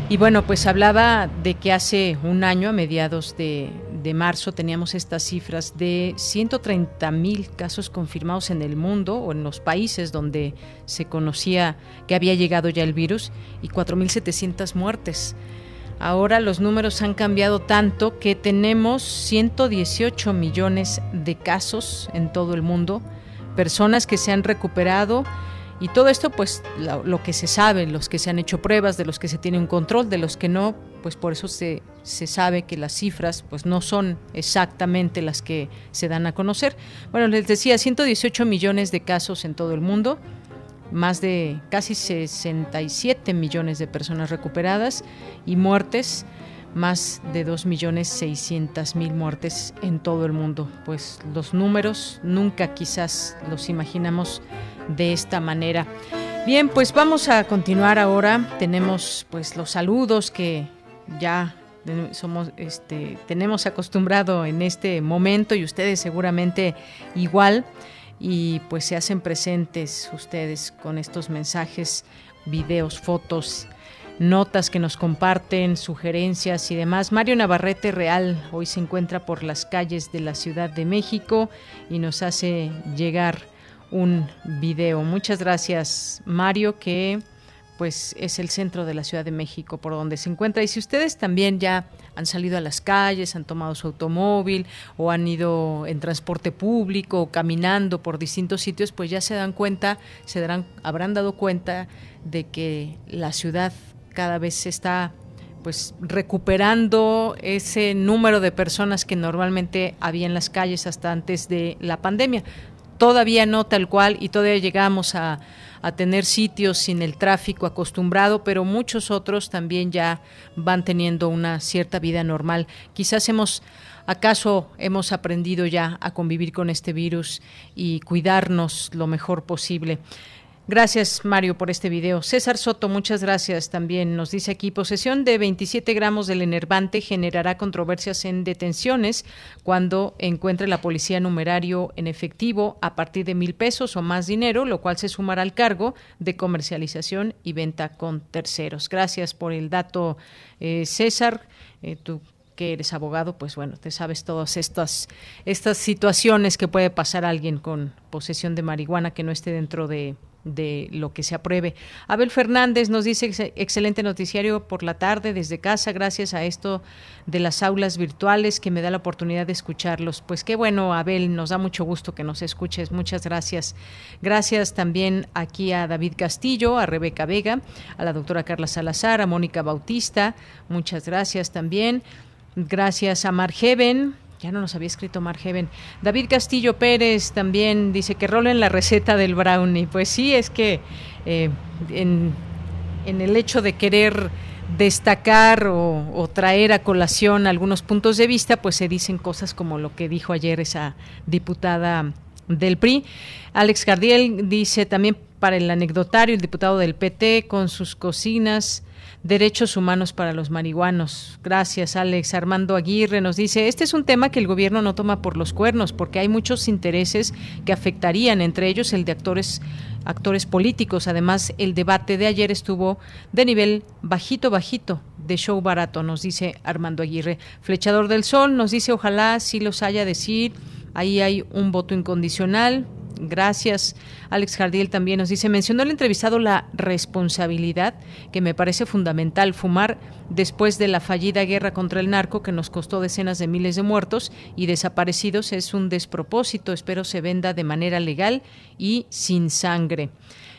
S1: Y bueno, pues hablaba de que hace un año, a mediados de, de marzo, teníamos estas cifras de 130 mil casos confirmados en el mundo o en los países donde se conocía que había llegado ya el virus y 4.700 muertes. Ahora los números han cambiado tanto que tenemos 118 millones de casos en todo el mundo, personas que se han recuperado y todo esto pues lo, que se sabe, los que se han hecho pruebas, de los que se tiene un control, de los que no, pues por eso se, se sabe que las cifras pues no son exactamente las que se dan a conocer. Bueno, les decía, 118 millones de casos en todo el mundo, más de casi 67 millones de personas recuperadas y muertes, más de 2.600.000 muertes en todo el mundo. Pues los números nunca quizás los imaginamos de esta manera. Bien, pues vamos a continuar ahora. Tenemos pues los saludos que ya somos este tenemos acostumbrado en este momento y ustedes seguramente igual y pues se hacen presentes ustedes con estos mensajes, videos, fotos, notas que nos comparten, sugerencias y demás. Mario Navarrete Real hoy se encuentra por las calles de la Ciudad de México y nos hace llegar un video. Muchas gracias Mario que pues es el centro de la Ciudad de México por donde se encuentra. Y si ustedes también ya han salido a las calles, han tomado su automóvil o han ido en transporte público o caminando por distintos sitios, pues ya se dan cuenta, se darán, habrán dado cuenta de que la ciudad cada vez se está pues recuperando ese número de personas que normalmente había en las calles hasta antes de la pandemia. Todavía no tal cual y todavía llegamos a, a tener sitios sin el tráfico acostumbrado, pero muchos otros también ya van teniendo una cierta vida normal. Quizás hemos ¿Acaso hemos aprendido ya a convivir con este virus y cuidarnos lo mejor posible? Gracias, Mario, por este video. César Soto, muchas gracias también. Nos dice aquí, posesión de 27 gramos del enervante generará controversias en detenciones cuando encuentre la policía numerario en efectivo a partir de mil pesos o más dinero, lo cual se sumará al cargo de comercialización y venta con terceros. Gracias por el dato, eh, César. Eh, tú que eres abogado, pues bueno, te sabes todas estas, estas situaciones que puede pasar alguien con posesión de marihuana que no esté dentro de de lo que se apruebe. Abel Fernández nos dice excelente noticiario por la tarde desde casa, gracias a esto de las aulas virtuales que me da la oportunidad de escucharlos. Pues qué bueno, Abel, nos da mucho gusto que nos escuches. Muchas gracias. Gracias también aquí a David Castillo, a Rebeca Vega, a la doctora Carla Salazar, a Mónica Bautista. Muchas gracias también. Gracias a Margeven, ya no nos había escrito Margeven. David Castillo Pérez también dice que rolen la receta del brownie. Pues sí, es que eh, en, el hecho de querer destacar o, traer a colación algunos puntos de vista, pues se dicen cosas como lo que dijo ayer esa diputada del PRI. Alex Gardiel dice también para el anecdotario, el diputado del PT con sus cocinas Derechos Humanos para los Marihuanos. Gracias, Alex. Armando Aguirre nos dice, este es un tema que el gobierno no toma por los cuernos, porque hay muchos intereses que afectarían, entre ellos el de actores actores políticos. Además, el debate de ayer estuvo de nivel bajito, bajito, de show barato, nos dice Armando Aguirre. Flechador del Sol nos dice, ojalá sí los haya decir. Ahí hay un voto incondicional. Gracias. Alex Jardiel también nos dice, mencionó el entrevistado la responsabilidad, que me parece fundamental, fumar después de la fallida guerra contra el narco que nos costó decenas de miles de muertos y desaparecidos es un despropósito. Espero se venda de manera legal y sin sangre.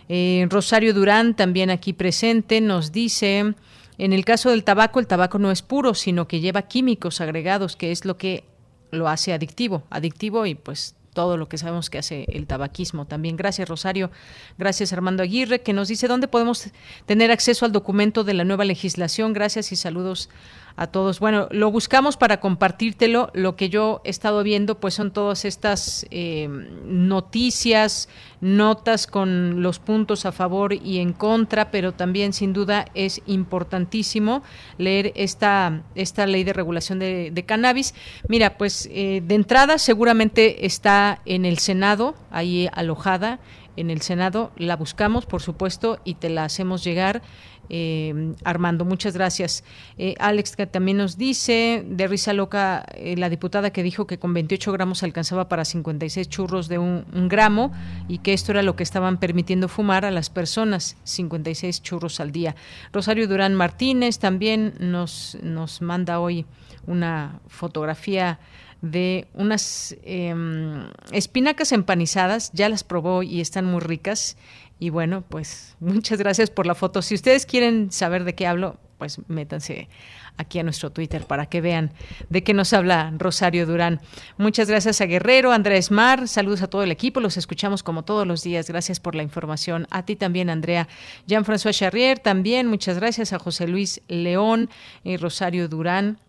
S1: Eh, Rosario Durán, también aquí presente, nos dice... En el caso del tabaco, el tabaco no es puro, sino que lleva químicos agregados, que es lo que lo hace adictivo, adictivo y pues todo lo que sabemos que hace el tabaquismo también. Gracias, Rosario. Gracias, Armando Aguirre, que nos dice dónde podemos tener acceso al documento de la nueva legislación. Gracias y saludos a todos. Bueno, lo buscamos para compartírtelo. Lo que yo he estado viendo, pues son todas estas eh, noticias, notas con los puntos a favor y en contra, pero también sin duda es importantísimo leer esta, esta ley de regulación de, cannabis. Mira, pues eh, de entrada seguramente está en el Senado, ahí alojada en el Senado. La buscamos, por supuesto, y te la hacemos llegar. Eh, Armando, muchas gracias. Eh, Alex, que también nos dice, de risa loca, eh, la diputada que dijo que con 28 gramos alcanzaba para 56 churros de un, gramo y que esto era lo que estaban permitiendo fumar a las personas, 56 churros al día. Rosario Durán Martínez también nos, nos manda hoy una fotografía de unas em, espinacas empanizadas, ya las probó y están muy ricas y bueno, pues muchas gracias por la foto. Si ustedes quieren saber de qué hablo, pues métanse aquí a nuestro Twitter para que vean de qué nos habla Rosario Durán. Muchas gracias a Guerrero, Andrés Mar, saludos a todo el equipo, los escuchamos como todos los días, gracias por la información. A ti también, Andrea. Jean-François Charrier, también muchas gracias a José Luis León y Rosario Durán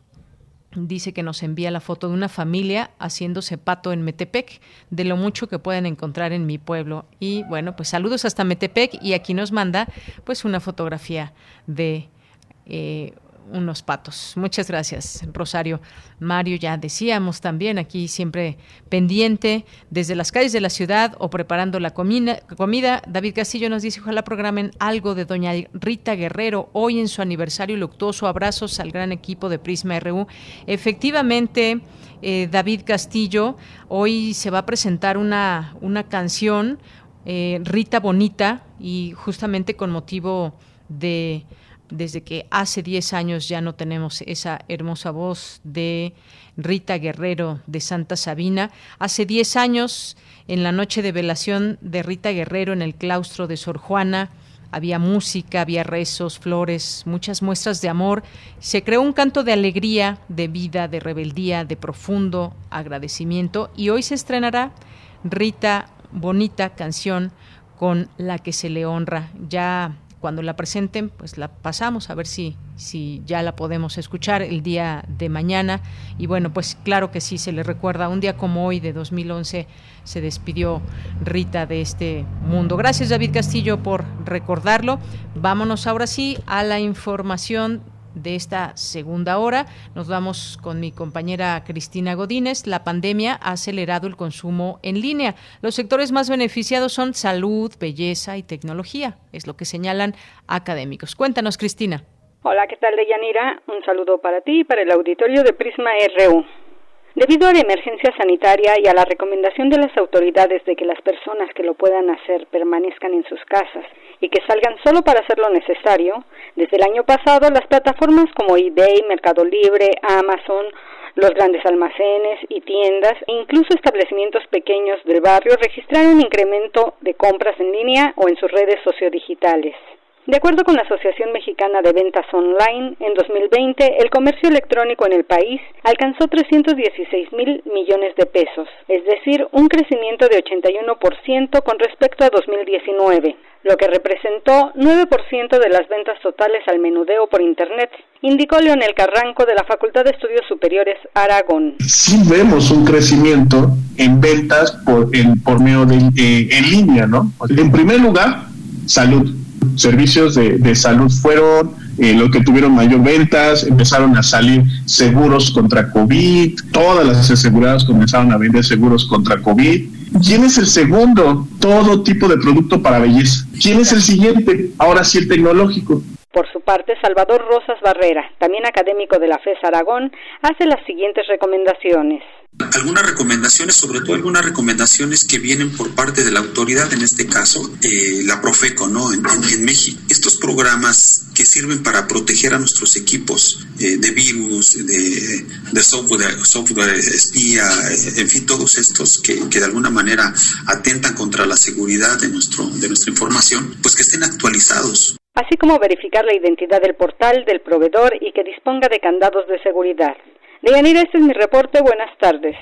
S1: dice que nos envía la foto de una familia haciéndose pato en Metepec, de lo mucho que pueden encontrar en mi pueblo. Y bueno, pues saludos hasta Metepec y aquí nos manda pues una fotografía de eh, unos patos. Muchas gracias, Rosario. Mario, ya decíamos también aquí siempre pendiente desde las calles de la ciudad o preparando la comida. David Castillo nos dice, ojalá programen algo de doña Rita Guerrero hoy en su aniversario luctuoso. Abrazos al gran equipo de Prisma RU. Efectivamente, eh, David Castillo, hoy se va a presentar una, una canción, eh, Rita Bonita, y justamente con motivo de desde que hace 10 años ya no tenemos esa hermosa voz de Rita Guerrero de Santa Sabina. Hace 10 años, en la noche de velación de Rita Guerrero en el claustro de Sor Juana, había música, había rezos, flores, muchas muestras de amor. Se creó un canto de alegría, de vida, de rebeldía, de profundo agradecimiento y hoy se estrenará Rita, bonita canción con la que se le honra. Ya cuando la presenten, pues la pasamos a ver si, si ya la podemos escuchar el día de mañana. Y bueno, pues claro que sí, se le recuerda, un día como hoy de 2011 se despidió Rita de este mundo. Gracias David Castillo por recordarlo. Vámonos ahora sí a la información de esta segunda hora. Nos vamos con mi compañera Cristina Godínez. La pandemia ha acelerado el consumo en línea. Los sectores más beneficiados son salud, belleza y tecnología, es lo que señalan académicos. Cuéntanos, Cristina.
S7: Hola, ¿qué tal, Deyanira? Un saludo para ti y para el auditorio de Prisma RU. Debido a la emergencia sanitaria y a la recomendación de las autoridades de que las personas que lo puedan hacer permanezcan en sus casas y que salgan solo para hacer lo necesario, desde el año pasado las plataformas como eBay, Mercado Libre, Amazon, los grandes almacenes y tiendas e incluso establecimientos pequeños del barrio registraron un incremento de compras en línea o en sus redes sociodigitales. De acuerdo con la Asociación Mexicana de Ventas Online, en 2020 el comercio electrónico en el país alcanzó 316 mil millones de pesos, es decir, un crecimiento de 81% con respecto a 2019, lo que representó 9% de las ventas totales al menudeo por Internet, indicó Leonel Carranco de la Facultad de Estudios Superiores Aragón.
S20: Sí vemos un crecimiento en ventas por, en, por medio de eh, en línea, ¿no? En primer lugar, salud servicios de, salud fueron eh, los que tuvieron mayor ventas, empezaron a salir seguros contra COVID, todas las aseguradoras comenzaron a vender seguros contra COVID. ¿Quién es el segundo? Todo tipo de producto para belleza. ¿Quién es el siguiente? Ahora sí el tecnológico.
S7: Por su parte, Salvador Rosas Barrera, también académico de la FES Aragón, hace las siguientes recomendaciones.
S21: Algunas recomendaciones, sobre todo algunas recomendaciones que vienen por parte de la autoridad, en este caso eh, la Profeco, ¿no? En, México. Estos programas que sirven para proteger a nuestros equipos eh, de virus, de, software, software espía, eh, en fin, todos estos que, que, de alguna manera atentan contra la seguridad de, nuestro, de nuestra información, pues que estén actualizados.
S7: Así como verificar la identidad del portal, del proveedor y que disponga de candados de seguridad. Deyanira, este es mi reporte. Buenas tardes.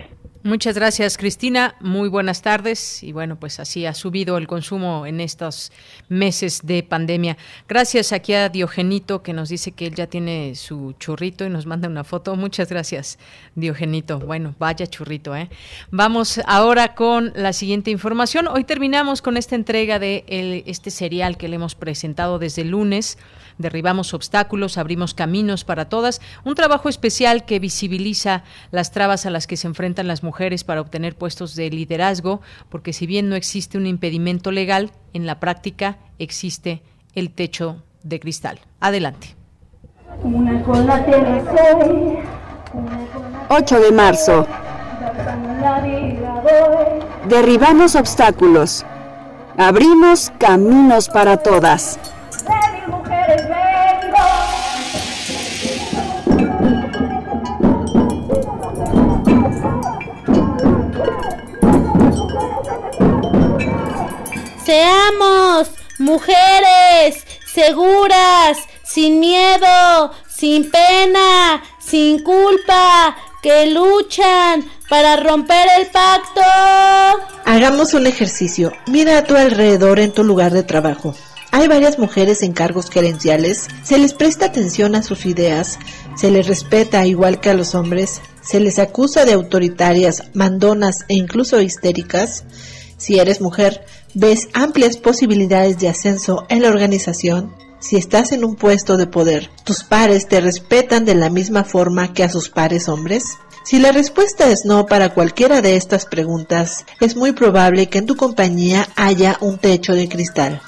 S1: Muchas gracias, Cristina. Muy buenas tardes. Y bueno, pues así ha subido el consumo en estos meses de pandemia. Gracias aquí a Diogenito, que nos dice que él ya tiene su churrito y nos manda una foto. Muchas gracias, Diogenito. Bueno, vaya churrito, ¿eh? Vamos ahora con la siguiente información. Hoy terminamos con esta entrega de este serial que le hemos presentado desde el lunes derribamos obstáculos, abrimos caminos para todas, un trabajo especial que visibiliza las trabas a las que se enfrentan las mujeres para obtener puestos de liderazgo, porque si bien no existe un impedimento legal, en la práctica existe el techo de cristal. Adelante.
S22: 8 de marzo. Derribamos obstáculos. Abrimos caminos para todas.
S23: Seamos mujeres seguras, sin miedo, sin pena, sin culpa, que luchan para romper el pacto.
S24: Hagamos un ejercicio. Mira a tu alrededor en tu lugar de trabajo. Hay varias mujeres en cargos gerenciales, se les presta atención a sus ideas, se les respeta igual que a los hombres, se les acusa de autoritarias, mandonas e incluso histéricas. Si eres mujer, ves amplias posibilidades de ascenso en la organización. Si estás en un puesto de poder, ¿tus pares te respetan de la misma forma que a sus pares hombres? Si la respuesta es no para cualquiera de estas preguntas, es muy probable que en tu compañía haya un techo de cristal.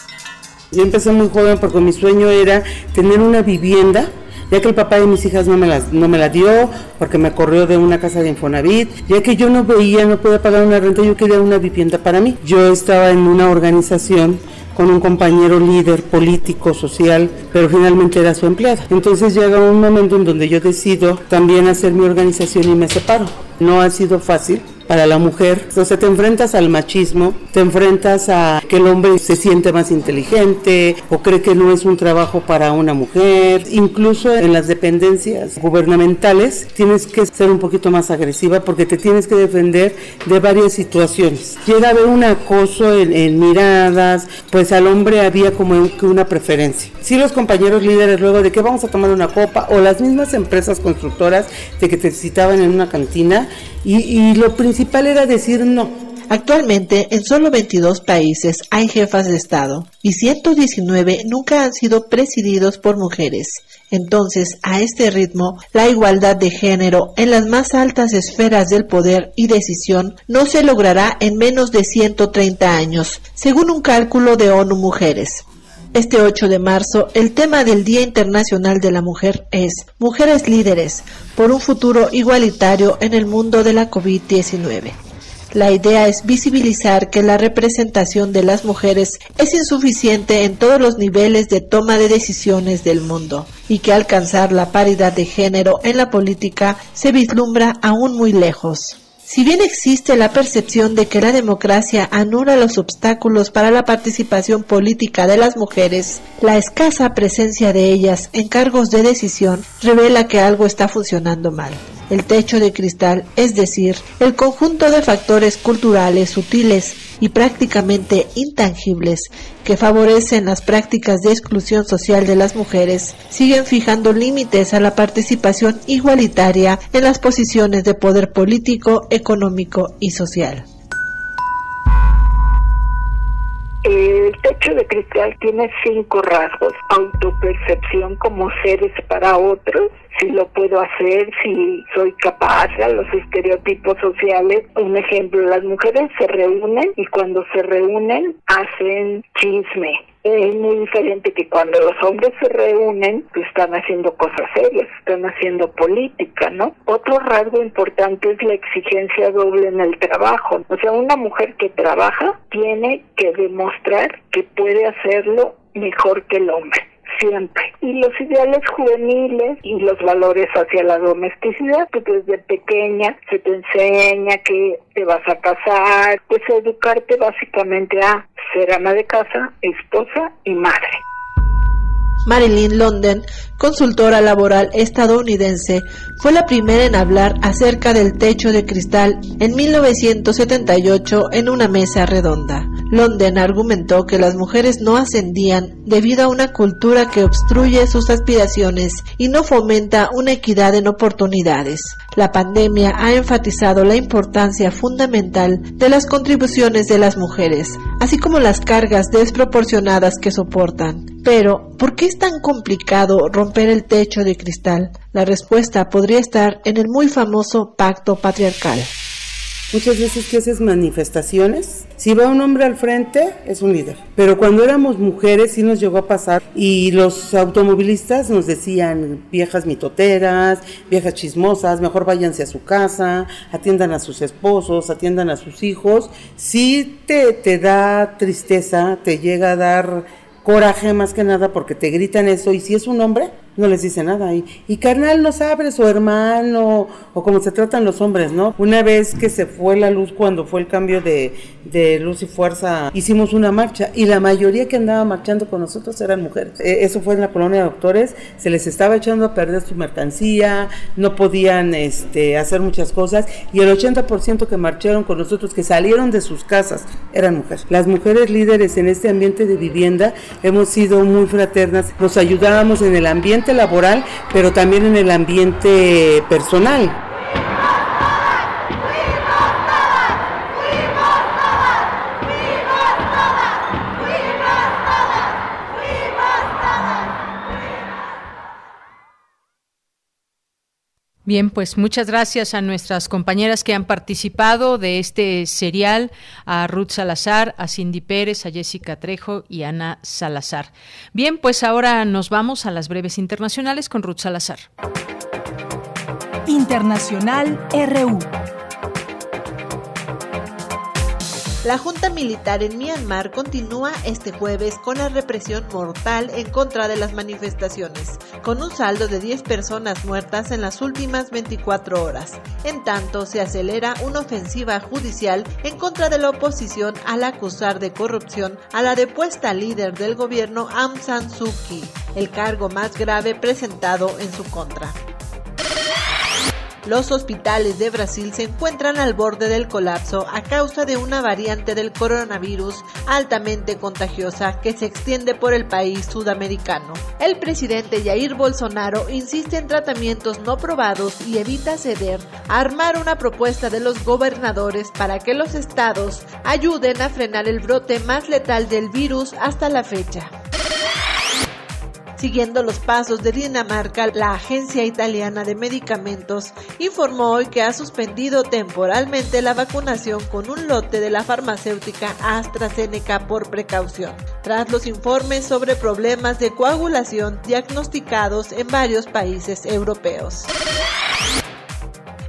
S25: Yo empecé muy joven porque mi sueño era tener una vivienda
S26: ya que el papá de mis hijas no me, las, no me la dio porque me corrió de una casa de Infonavit, ya que yo no veía, no podía pagar una renta, yo quería una vivienda para mí. Yo estaba en una organización con un compañero líder político, social, pero finalmente era su empleada. Entonces llega un momento en donde yo decido también hacer mi organización y me separo. No ha sido fácil, para la mujer. Entonces te enfrentas al machismo, te enfrentas a que el hombre se siente más inteligente o cree que no es un trabajo para una mujer. Incluso en las dependencias gubernamentales tienes que ser un poquito más agresiva porque te tienes que defender de varias situaciones. Llega a haber un acoso en, en miradas, pues al hombre había como que una preferencia. Sí los compañeros líderes luego de que vamos a tomar una copa o las mismas empresas constructoras de que te citaban en una cantina y, y lo principal era decir no.
S24: Actualmente, en solo 22 países hay jefas de Estado y 119 nunca han sido presididos por mujeres. Entonces, a este ritmo, la igualdad de género en las más altas esferas del poder y decisión no se logrará en menos de 130 años, según un cálculo de ONU Mujeres. Este 8 de marzo, el tema del Día Internacional de la Mujer es Mujeres Líderes por un futuro igualitario en el mundo de la COVID-19. La idea es visibilizar que la representación de las mujeres es insuficiente en todos los niveles de toma de decisiones del mundo y que alcanzar la paridad de género en la política se vislumbra aún muy lejos. Si bien existe la percepción de que la democracia anula los obstáculos para la participación política de las mujeres, la escasa presencia de ellas en cargos de decisión revela que algo está funcionando mal. El techo de cristal, es decir, el conjunto de factores culturales sutiles y prácticamente intangibles que favorecen las prácticas de exclusión social de las mujeres, siguen fijando límites a la participación igualitaria en las posiciones de poder político, y social.
S27: El techo de cristal tiene cinco rasgos. Autopercepción como seres para otros, si lo puedo hacer, si soy capaz, a los estereotipos sociales. Un ejemplo, las mujeres se reúnen y cuando se reúnen hacen chisme. Es muy diferente que cuando los hombres se reúnen, pues están haciendo cosas serias, están haciendo política, ¿no? Otro rasgo importante es la exigencia doble en el trabajo. O sea, una mujer que trabaja tiene que demostrar que puede hacerlo mejor que el hombre siempre. Y los ideales juveniles y los valores hacia la domesticidad, que desde pequeña se te enseña que te vas a casar, pues educarte básicamente a ser ama de casa, esposa y madre.
S24: Marilyn London, consultora laboral estadounidense, fue la primera en hablar acerca del techo de cristal en 1978 en una mesa redonda. London argumentó que las mujeres no ascendían debido a una cultura que obstruye sus aspiraciones y no fomenta una equidad en oportunidades. La pandemia ha enfatizado la importancia fundamental de las contribuciones de las mujeres, así como las cargas desproporcionadas que soportan. Pero, ¿por qué es tan complicado romper el techo de cristal? La respuesta podría estar en el muy famoso pacto patriarcal.
S26: Muchas veces que haces manifestaciones, si va un hombre al frente, es un líder. Pero cuando éramos mujeres sí nos llegó a pasar y los automovilistas nos decían viejas mitoteras, viejas chismosas, mejor váyanse a su casa, atiendan a sus esposos, atiendan a sus hijos. Sí te, te da tristeza, te llega a dar coraje más que nada porque te gritan eso y si es un hombre, no les dice nada. Y, y carnal, no sabes, o hermano, o como se tratan los hombres, ¿no? Una vez que se fue la luz cuando fue el cambio de, de luz y fuerza, hicimos una marcha y la mayoría que andaba marchando con nosotros eran mujeres. E, eso fue en la colonia de doctores, se les estaba echando a perder su mercancía, no podían este, hacer muchas cosas y el 80% que marcharon con nosotros, que salieron de sus casas, eran mujeres. Las mujeres líderes en este ambiente de vivienda hemos sido muy fraternas, nos ayudábamos en el ambiente laboral, pero también en el ambiente personal.
S1: Bien, pues muchas gracias a nuestras compañeras que han participado de este serial, a Ruth Salazar, a Cindy Pérez, a Jessica Trejo y Ana Salazar. Bien, pues ahora nos vamos a las breves internacionales con Ruth Salazar.
S3: Internacional RU.
S24: La Junta Militar en Myanmar continúa este jueves con la represión mortal en contra de las manifestaciones, con un saldo de 10 personas muertas en las últimas 24 horas. En tanto, se acelera una ofensiva judicial en contra de la oposición al acusar de corrupción a la depuesta líder del gobierno Aung San Suu Kyi, el cargo más grave presentado en su contra. Los hospitales de Brasil se encuentran al borde del colapso a causa de una variante del coronavirus altamente contagiosa que se extiende por el país sudamericano. El presidente Jair Bolsonaro insiste en tratamientos no probados y evita ceder a armar una propuesta de los gobernadores para que los estados ayuden a frenar el brote más letal del virus hasta la fecha. Siguiendo los pasos de Dinamarca, la Agencia Italiana de Medicamentos informó hoy que ha suspendido temporalmente la vacunación con un lote de la farmacéutica AstraZeneca por precaución, tras los informes sobre problemas de coagulación diagnosticados en varios países europeos.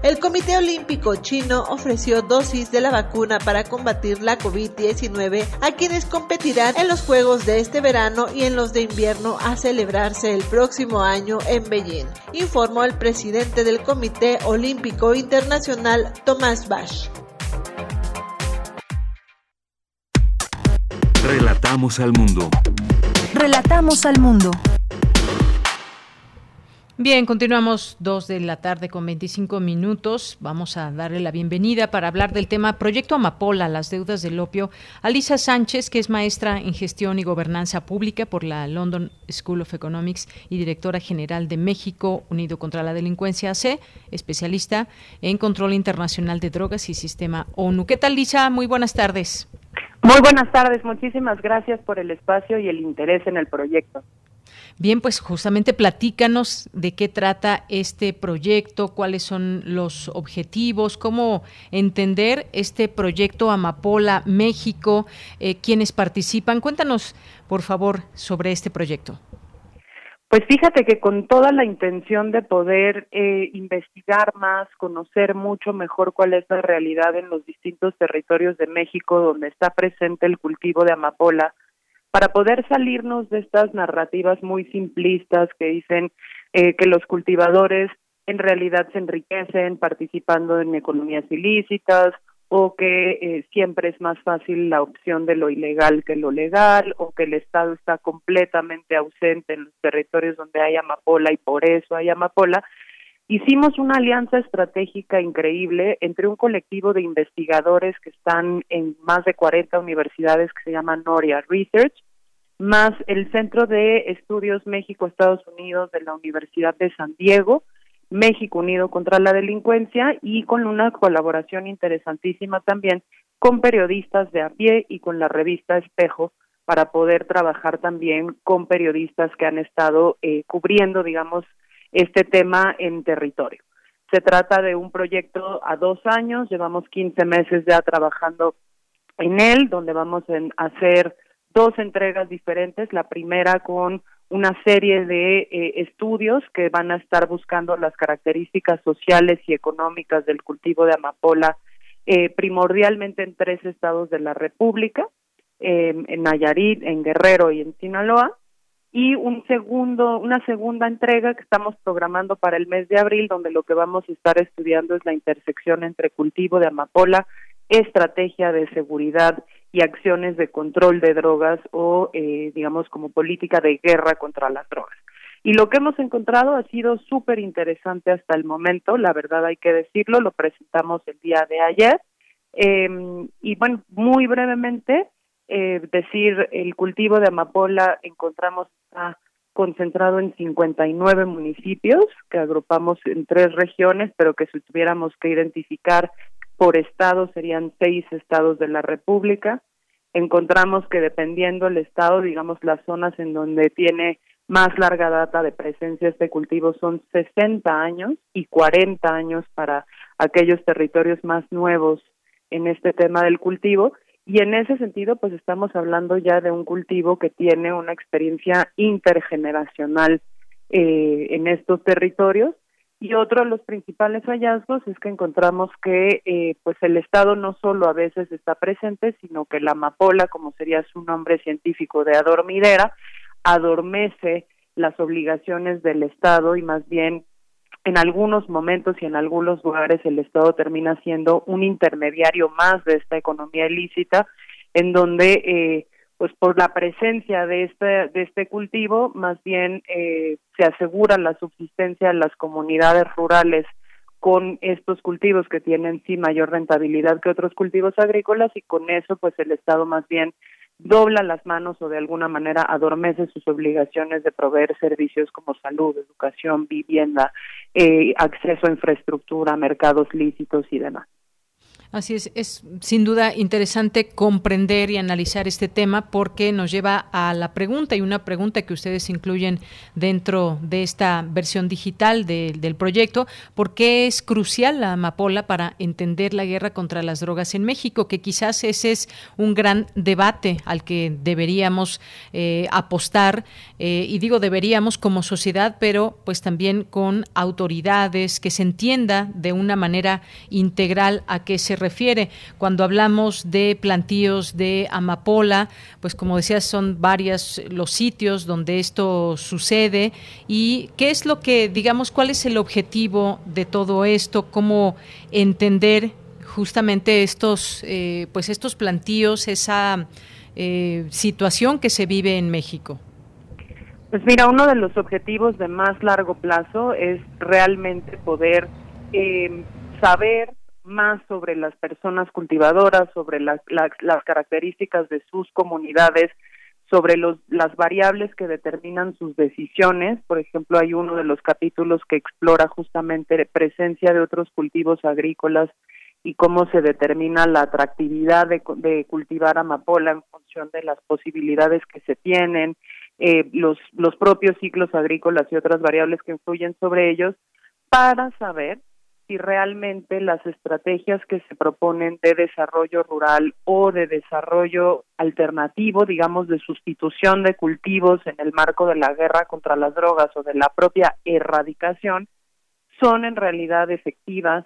S24: El Comité Olímpico Chino ofreció dosis de la vacuna para combatir la COVID-19 a quienes competirán en los Juegos de este verano y en los de invierno a celebrarse el próximo año en Beijing, informó el presidente del Comité Olímpico Internacional, Tomás Bach.
S2: Relatamos al mundo.
S3: Relatamos al mundo.
S1: Bien, continuamos dos de la tarde con 25 minutos. Vamos a darle la bienvenida para hablar del tema Proyecto Amapola, las deudas del opio, a Lisa Sánchez, que es maestra en gestión y gobernanza pública por la London School of Economics y directora general de México Unido contra la Delincuencia AC, especialista en control internacional de drogas y sistema ONU. ¿Qué tal, Lisa? Muy buenas tardes.
S28: Muy buenas tardes, muchísimas gracias por el espacio y el interés en el proyecto.
S1: Bien, pues justamente platícanos de qué trata este proyecto, cuáles son los objetivos, cómo entender este proyecto Amapola México, eh, quienes participan. Cuéntanos, por favor, sobre este proyecto.
S28: Pues fíjate que con toda la intención de poder eh, investigar más, conocer mucho mejor cuál es la realidad en los distintos territorios de México donde está presente el cultivo de amapola, para poder salirnos de estas narrativas muy simplistas que dicen eh, que los cultivadores en realidad se enriquecen participando en economías ilícitas o que eh, siempre es más fácil la opción de lo ilegal que lo legal o que el Estado está completamente ausente en los territorios donde hay amapola y por eso hay amapola, hicimos una alianza estratégica increíble entre un colectivo de investigadores que están en más de 40 universidades que se llama Noria Research, más el Centro de Estudios México-Estados Unidos de la Universidad de San Diego, México Unido contra la Delincuencia y con una colaboración interesantísima también con periodistas de a pie y con la revista Espejo para poder trabajar también con periodistas que han estado eh, cubriendo, digamos, este tema en territorio. Se trata de un proyecto a dos años, llevamos 15 meses ya trabajando en él, donde vamos a hacer dos entregas diferentes, la primera con una serie de eh, estudios que van a estar buscando las características sociales y económicas del cultivo de amapola, eh, primordialmente en tres estados de la República, eh, en Nayarit, en Guerrero y en Sinaloa, y un segundo, una segunda entrega que estamos programando para el mes de abril, donde lo que vamos a estar estudiando es la intersección entre cultivo de amapola, estrategia de seguridad y acciones de control de drogas o, eh, digamos, como política de guerra contra las drogas. Y lo que hemos encontrado ha sido súper interesante hasta el momento, la verdad hay que decirlo, lo presentamos el día de ayer. Eh, y bueno, muy brevemente, eh, decir, el cultivo de amapola encontramos está concentrado en 59 municipios que agrupamos en tres regiones, pero que si tuviéramos que identificar por estado serían seis estados de la República. Encontramos que dependiendo el estado, digamos las zonas en donde tiene más larga data de presencia este cultivo son 60 años y 40 años para aquellos territorios más nuevos en este tema del cultivo y en ese sentido pues estamos hablando ya de un cultivo que tiene una experiencia intergeneracional eh, en estos territorios y otro de los principales hallazgos es que encontramos que eh, pues el Estado no solo a veces está presente, sino que la amapola, como sería su nombre científico de adormidera, adormece las obligaciones del Estado y más bien en algunos momentos y en algunos lugares el Estado termina siendo un intermediario más de esta economía ilícita, en donde eh, pues por la presencia de este de este cultivo más bien eh, se asegura la subsistencia de las comunidades rurales con estos cultivos que tienen sí mayor rentabilidad que otros cultivos agrícolas y con eso pues el estado más bien dobla las manos o de alguna manera adormece sus obligaciones de proveer servicios como salud, educación, vivienda, eh, acceso a infraestructura, mercados lícitos y demás.
S1: Así es, es sin duda interesante comprender y analizar este tema porque nos lleva a la pregunta y una pregunta que ustedes incluyen dentro de esta versión digital del proyecto, ¿por qué es crucial la amapola para entender la guerra contra las drogas en México? Que quizás ese es un gran debate al que deberíamos eh, apostar eh, y digo deberíamos como sociedad, pero pues también con autoridades, que se entienda de una manera integral a qué se refiere. Cuando hablamos de plantíos de amapola, pues como decías, son varios los sitios donde esto sucede y qué es lo que, digamos, cuál es el objetivo de todo esto, cómo entender justamente estos, eh, pues estos plantíos, esa eh, situación que se vive en México.
S28: Pues mira, uno de los objetivos de más largo plazo es realmente poder eh, saber más sobre las personas cultivadoras, sobre las, las, características de sus comunidades, sobre los, las variables que determinan sus decisiones. Por ejemplo, hay uno de los capítulos que explora justamente la presencia de otros cultivos agrícolas y cómo se determina la atractividad de, de cultivar amapola en función de las posibilidades que se tienen, eh, los, los propios ciclos agrícolas y otras variables que influyen sobre ellos, para saber si realmente las estrategias que se proponen de desarrollo rural o de desarrollo alternativo, digamos, de sustitución de cultivos en el marco de la guerra contra las drogas o de la propia erradicación, son en realidad efectivas,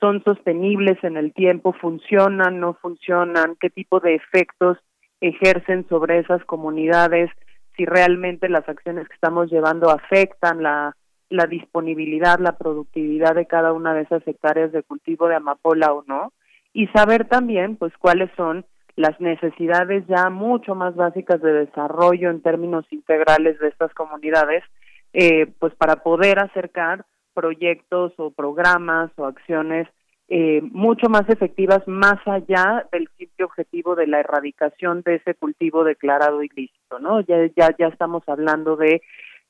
S28: son sostenibles en el tiempo, funcionan, no funcionan, qué tipo de efectos ejercen sobre esas comunidades, si realmente las acciones que estamos llevando afectan la la disponibilidad, la productividad de cada una de esas hectáreas de cultivo de amapola o no, y saber también pues cuáles son las necesidades ya mucho más básicas de desarrollo en términos integrales de estas comunidades, eh, pues para poder acercar proyectos o programas o acciones eh, mucho más efectivas más allá del simple objetivo de la erradicación de ese cultivo declarado ilícito, ¿no? Ya ya ya estamos hablando de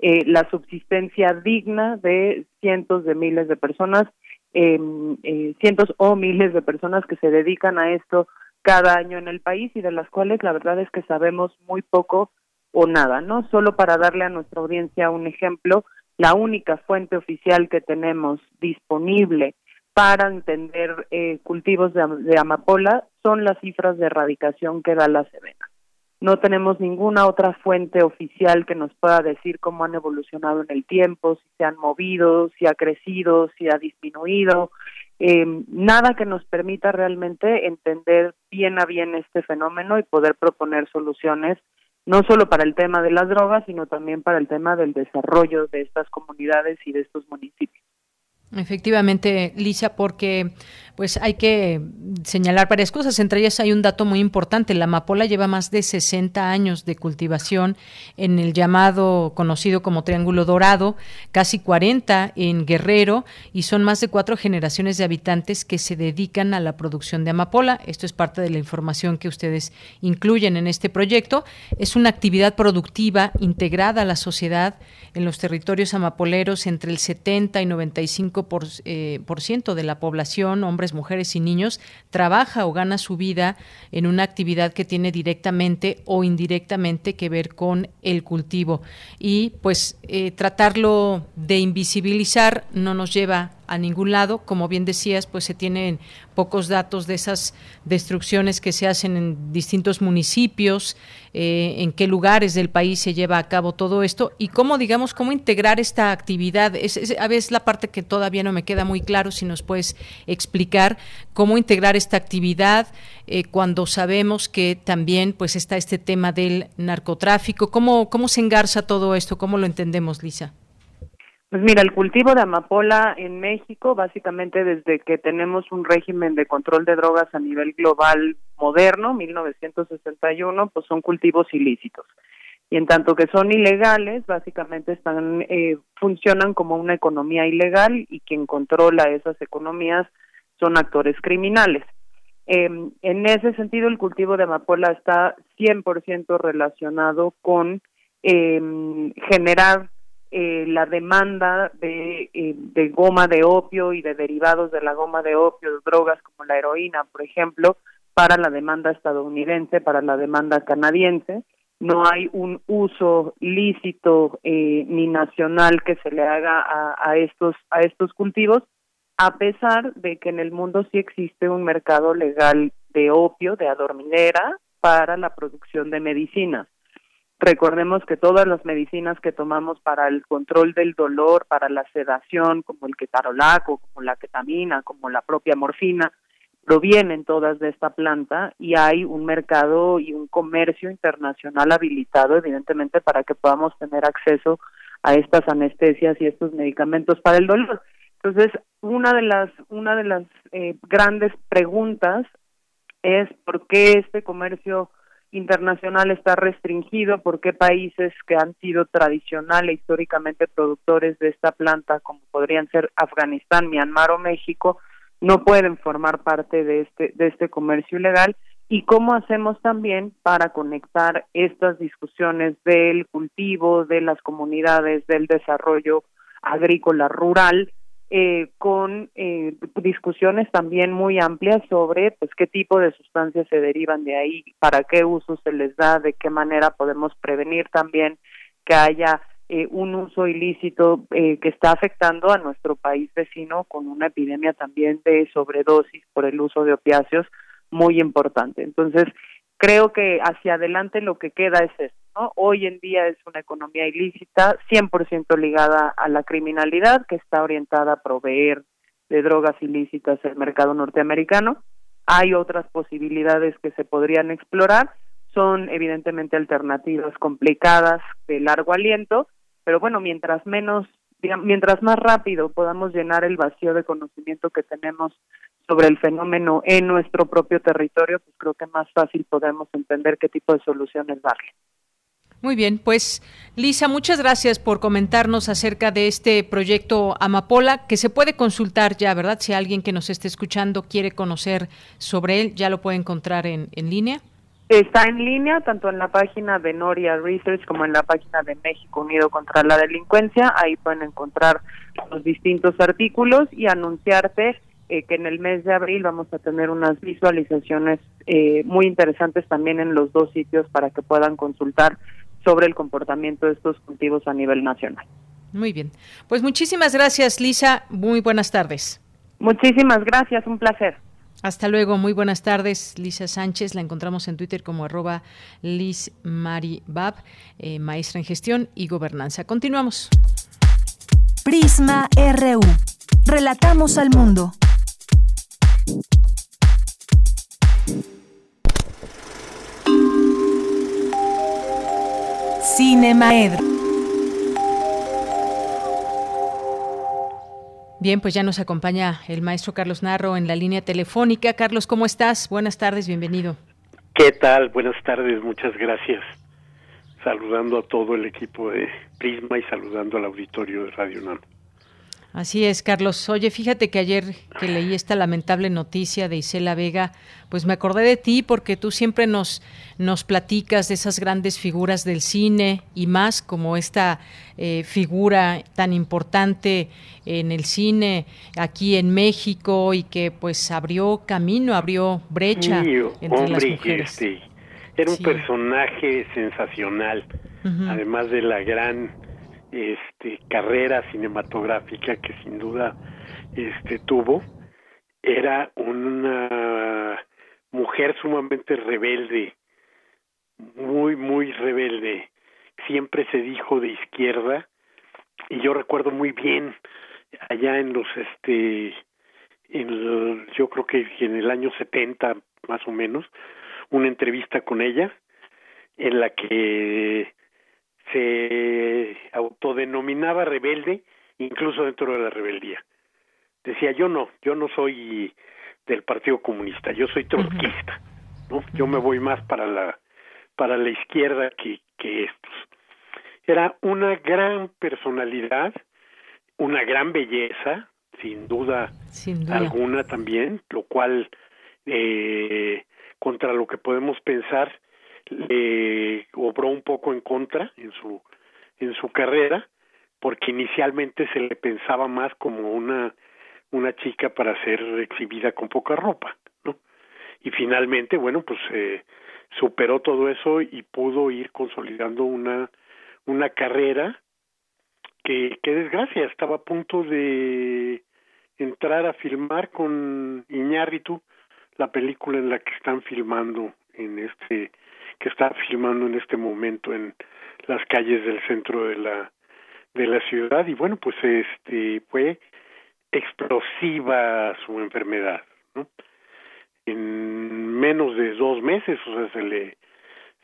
S28: eh, la subsistencia digna de cientos de miles de personas, em, eh, cientos o miles de personas que se dedican a esto cada año en el país y de las cuales la verdad es que sabemos muy poco o nada, ¿no? Solo para darle a nuestra audiencia un ejemplo, la única fuente oficial que tenemos disponible para entender eh, cultivos de, de, amapola son las cifras de erradicación que da la Sedena no tenemos ninguna otra fuente oficial que nos pueda decir cómo han evolucionado en el tiempo, si se han movido, si ha crecido, si ha disminuido, eh, nada que nos permita realmente entender bien a bien este fenómeno y poder proponer soluciones no solo para el tema de las drogas, sino también para el tema del desarrollo de estas comunidades y de estos municipios.
S1: Efectivamente, Lisa, porque pues hay que señalar varias cosas. Entre ellas hay un dato muy importante. La amapola lleva más de 60 años de cultivación en el llamado conocido como Triángulo Dorado, casi 40 en Guerrero y son más de cuatro generaciones de habitantes que se dedican a la producción de amapola. Esto es parte de la información que ustedes incluyen en este proyecto. Es una actividad productiva integrada a la sociedad en los territorios amapoleros entre el 70 y 95 por, eh, por ciento de la población, hombres mujeres y niños, trabaja o gana su vida en una actividad que tiene directamente o indirectamente que ver con el cultivo. Y pues eh, tratarlo de invisibilizar no nos lleva a ningún lado. Como bien decías, pues se tienen pocos datos de esas destrucciones que se hacen en distintos municipios, eh, en qué lugares del país se lleva a cabo todo esto y cómo, digamos, cómo integrar esta actividad. Es, a veces la parte que todavía no me queda muy claro, si nos puedes explicar cómo integrar esta actividad eh, cuando sabemos que también pues está este tema del narcotráfico. ¿Cómo, ¿Cómo se engarza todo esto? ¿Cómo lo entendemos, Lisa?
S28: Pues mira, el cultivo de amapola en México, básicamente desde que tenemos un régimen de control de drogas a nivel global moderno, 1961, pues son cultivos ilícitos. Y en tanto que son ilegales, básicamente están eh, funcionan como una economía ilegal y quien controla esas economías son actores criminales. Em, en ese sentido, el cultivo de amapola está 100% relacionado con eh, generar eh, la demanda de, eh, de goma de opio y de derivados de la goma de opio, drogas como la heroína, por ejemplo, para la demanda estadounidense, para la demanda canadiense. No hay un uso lícito eh, ni nacional que se le haga a, a estos a estos cultivos, a pesar de que en el mundo sí existe un mercado legal de opio, de adorminera, para la producción de medicinas. Recordemos que todas las medicinas que tomamos para el control del dolor, para la sedación, como el ketarolaco, como la ketamina, como la propia morfina, provienen todas de esta planta y hay un mercado y un comercio internacional habilitado, evidentemente, para que podamos tener acceso a estas anestesias y estos medicamentos para el dolor. Entonces, una de las una de las eh, grandes preguntas es por qué este comercio internacional está restringido, por qué países que han sido tradicional e históricamente productores de esta planta, como podrían ser Afganistán, Myanmar o México, no pueden formar parte de este, de este comercio ilegal. Y cómo hacemos también para conectar estas discusiones del cultivo, de las comunidades, del desarrollo agrícola rural eh, con eh, discusiones también muy amplias sobre pues qué tipo de sustancias se derivan de ahí, para qué uso se les da, de qué manera podemos prevenir también que haya eh, un uso ilícito que está afectando a nuestro país vecino con una epidemia también de sobredosis por el uso de opiáceos muy importante. Entonces, creo que hacia adelante lo que queda es esto, ¿no? Hoy en día es una economía ilícita, 100% ligada a la criminalidad, que está orientada a proveer de drogas ilícitas el mercado norteamericano. Hay otras posibilidades que se podrían explorar, son evidentemente alternativas complicadas de largo aliento, pero bueno, mientras menos mientras más rápido podamos llenar el vacío de conocimiento que tenemos sobre el fenómeno en nuestro propio territorio, pues creo que más fácil podemos entender qué tipo de soluciones darle.
S1: Muy bien, pues Lisa, muchas gracias por comentarnos acerca de este proyecto Amapola, que se puede consultar ya, ¿verdad? Si alguien que nos esté escuchando quiere conocer sobre él, ya lo puede encontrar en, en línea.
S28: Está en línea tanto en la página de Noria Research como en la página de México Unido contra la Delincuencia. Ahí pueden encontrar los distintos artículos y anunciarte eh, que en el mes de abril vamos a tener unas visualizaciones eh, muy interesantes también en los dos sitios para que puedan consultar sobre el comportamiento de estos cultivos a nivel nacional.
S1: Muy bien. Pues muchísimas gracias, Lisa. Muy buenas tardes.
S28: Muchísimas gracias, un placer.
S1: Hasta luego, muy buenas tardes. Lisa Sánchez, la encontramos en Twitter como arroba Liz Bab, eh, maestra en gestión y gobernanza. Continuamos.
S3: Prisma RU. Relatamos al mundo. Cine Maedro.
S1: Bien, pues ya nos acompaña el maestro Carlos Narro en la línea telefónica. Carlos, ¿cómo estás? Buenas tardes, bienvenido.
S29: ¿Qué tal? Buenas tardes, muchas gracias. Saludando a todo el equipo de Prisma y saludando al auditorio de Radio NAM.
S1: Así es, Carlos. Oye, fíjate que ayer que leí esta lamentable noticia de Isela Vega, pues me acordé de ti porque tú siempre nos, nos platicas de esas grandes figuras del cine y más como esta eh, figura tan importante en el cine aquí en México y que pues abrió camino, abrió brecha entre las mujeres.
S29: Este, era un personaje sensacional, además de la gran este, carrera cinematográfica que sin duda este, tuvo, era una mujer sumamente rebelde, muy, muy rebelde. Siempre se dijo de izquierda y yo recuerdo muy bien allá en los, este, en yo creo que en el año 70 más o menos, una entrevista con ella en la que se autodenominaba rebelde incluso dentro de la rebeldía. Decía, yo no, yo no soy del Partido Comunista, yo soy trotskista, ¿no? Yo me voy más para la para la izquierda que, que estos. Era una gran personalidad, una gran belleza, sin duda, alguna también, lo cual eh, contra lo que podemos pensar le obró un poco en contra en su en su carrera porque inicialmente se le pensaba más como una una chica para ser exhibida con poca ropa no y finalmente bueno pues eh, superó todo eso y pudo ir consolidando una una carrera que qué desgracia estaba a punto de entrar a filmar con Iñárritu la película en la que están filmando en este que está filmando en este momento en las calles del centro de la de la ciudad y bueno pues este fue explosiva su enfermedad ¿no? en menos de dos meses o sea se le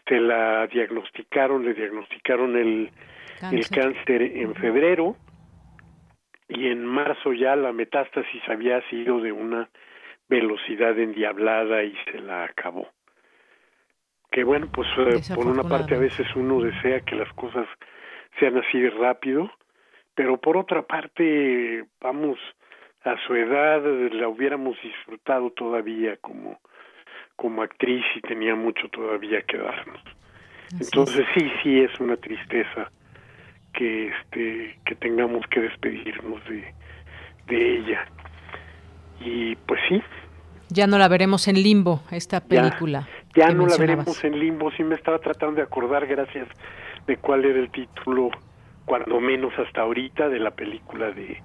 S29: se la diagnosticaron le diagnosticaron el cáncer. el cáncer en febrero y en marzo ya la metástasis había sido de una velocidad endiablada y se la acabó que bueno, pues eh, por una parte a veces uno desea que las cosas sean así rápido, pero por otra parte, vamos, a su edad la hubiéramos disfrutado todavía como como actriz y tenía mucho todavía que darnos. Entonces sí, sí es una tristeza que este que tengamos que despedirnos de de ella. Y pues sí.
S1: Ya no la veremos en limbo esta película.
S29: Ya no la veremos en limbo, sí me estaba tratando de acordar, gracias, de cuál era el título, cuando menos hasta ahorita, de la película de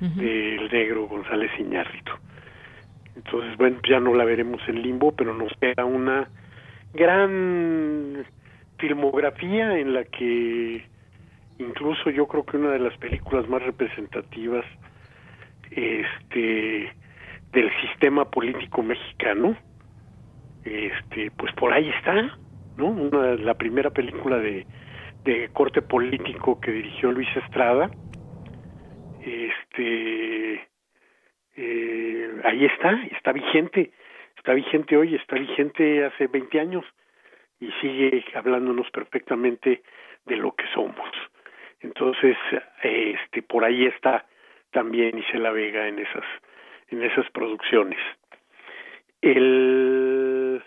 S29: del negro González Iñárritu. Entonces, bueno, ya no la veremos en limbo, pero nos queda una gran filmografía en la que incluso yo creo que una de las películas más representativas este del sistema político mexicano este pues por ahí está no una, la primera película de, corte político que dirigió Luis Estrada. Este eh, ahí está está vigente está vigente hoy está vigente hace 20 años y sigue hablándonos perfectamente de lo que somos. Entonces este por ahí está también Isela Vega en esas en esas producciones el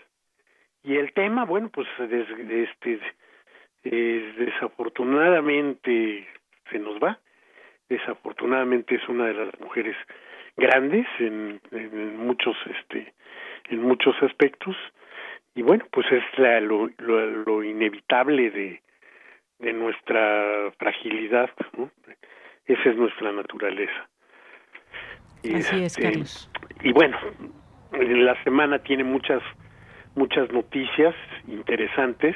S29: y el tema bueno pues este desafortunadamente se nos va desafortunadamente es una de las mujeres grandes en, en muchos este en muchos aspectos y bueno pues es la, lo, lo, lo inevitable de de nuestra fragilidad ¿no? esa es nuestra naturaleza
S1: Así es, este, Carlos.
S29: Y bueno, la semana tiene muchas muchas noticias interesantes,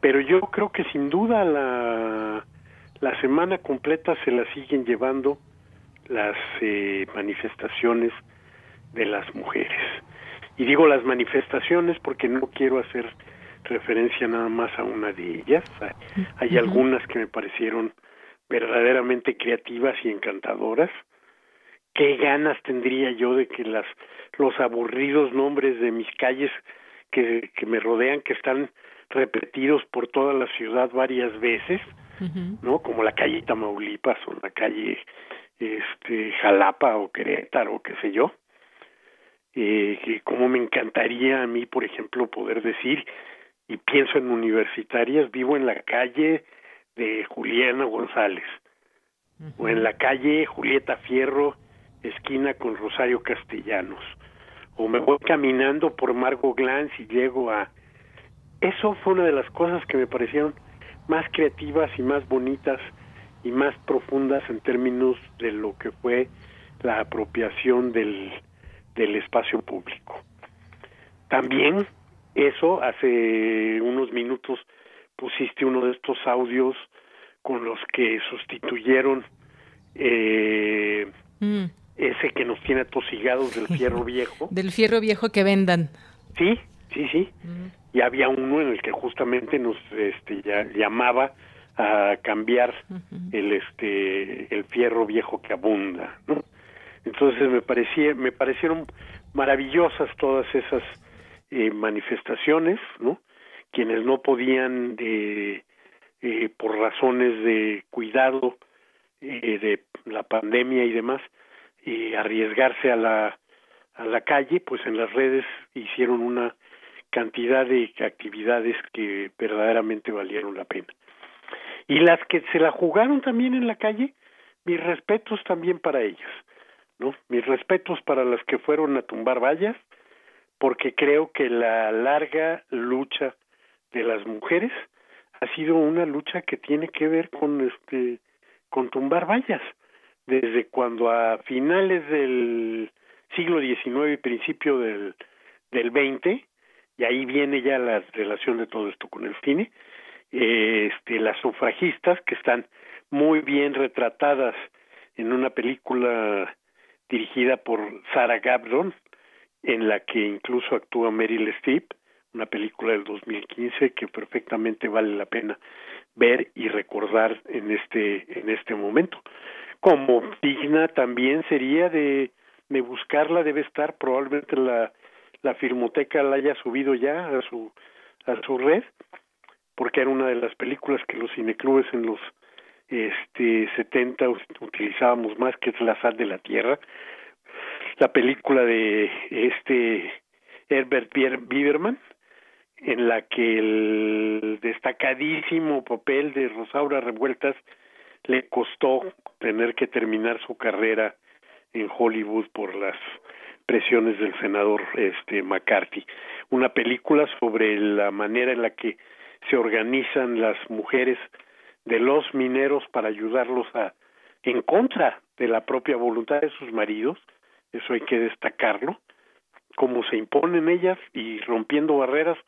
S29: pero yo creo que sin duda la la semana completa se la siguen llevando las eh, manifestaciones de las mujeres. Y digo las manifestaciones porque no quiero hacer referencia nada más a una de ellas. Hay, algunas que me parecieron verdaderamente creativas y encantadoras qué ganas tendría yo de que las los aburridos nombres de mis calles que, que me rodean, que están repetidos por toda la ciudad varias veces, ¿no? Como la calle Tamaulipas o la calle este Jalapa o Querétaro, qué sé yo. Eh, que como me encantaría a mí, por ejemplo, poder decir, y pienso en universitarias, vivo en la calle de Juliana González, o en la calle Julieta Fierro, esquina con Rosario Castellanos, o me voy caminando por Margo Glantz y llego a... Eso fue una de las cosas que me parecieron más creativas y más bonitas y más profundas en términos de lo que fue la apropiación del, del espacio público. También eso, hace unos minutos pusiste uno de estos audios con los que sustituyeron eh, mm. Ese que nos tiene atosigados del fierro viejo.
S1: del fierro viejo que vendan.
S29: Sí, sí, sí. Mm. Y había uno en el que justamente nos este, ya, llamaba a cambiar el este el fierro viejo que abunda, ¿no? Entonces me parecía me parecieron maravillosas todas esas eh, manifestaciones, ¿no? Quienes no podían eh, eh, por razones de cuidado eh, de la pandemia y demás y arriesgarse a la a la calle, pues en las redes hicieron una cantidad de actividades que verdaderamente valieron la pena. Y las que se la jugaron también en la calle, mis respetos también para ellas, ¿no? Mis respetos para las que fueron a tumbar vallas, porque creo que la larga lucha de las mujeres ha sido una lucha que tiene que ver con este con tumbar vallas desde cuando a finales del siglo XIX y principio del del XX y ahí viene ya la relación de todo esto con el cine este, las sufragistas que están muy bien retratadas en una película dirigida por Sarah Gabron, en la que incluso actúa Meryl Streep, una película del 2015 que perfectamente vale la pena ver y recordar en este en este momento. Como digna también sería de buscarla debe estar probablemente la la Filmoteca la haya subido ya a su a su red porque era una de las películas que los cineclubes en los este 70 utilizábamos más que es La sal de la tierra. La película de este Herbert Biberman en la que el destacadísimo papel de Rosaura Revueltas le costó tener que terminar su carrera en Hollywood por las presiones del senador este McCarthy. Una película sobre la manera en la que se organizan las mujeres de los mineros para ayudarlos a en contra de la propia voluntad de sus maridos, eso hay que destacarlo, como se imponen ellas y rompiendo barreras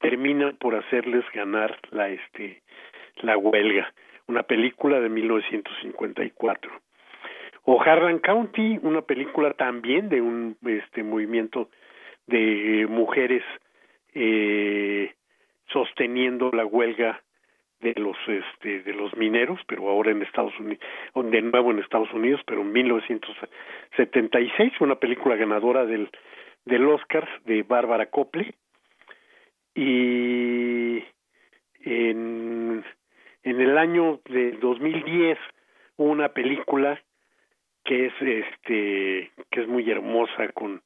S29: terminan por hacerles ganar la este la huelga, una película de 1954. O Harlan County, una película también de un este movimiento de mujeres eh, sosteniendo la huelga de los este de los mineros pero ahora en Estados Unidos de nuevo en Estados Unidos pero en 1976 una película ganadora del del Oscar de Bárbara Copley y en en el año de 2010 una película que es este que es muy hermosa con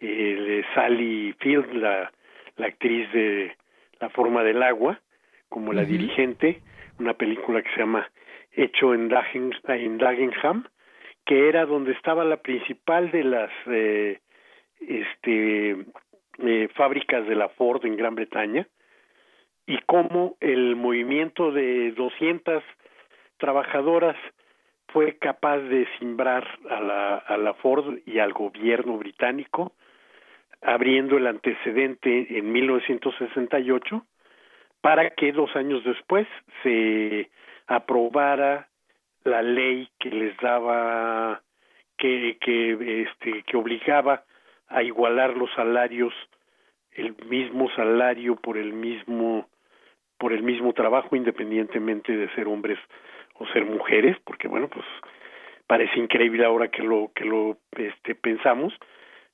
S29: eh, Sally Field la la actriz de la forma del agua, como la dirigente, una película que se llama Hecho en, Dagenham, que era donde estaba la principal de las eh, este, eh, fábricas de la Ford en Gran Bretaña, y cómo el movimiento de 200 trabajadoras fue capaz de simbrar a la, a la Ford y al gobierno británico abriendo el antecedente en 1968 para que dos años después se aprobara la ley que les daba que que este que obligaba a igualar los salarios el mismo salario por el mismo por el mismo trabajo independientemente de ser hombres o ser mujeres porque bueno pues parece increíble ahora que lo que lo este pensamos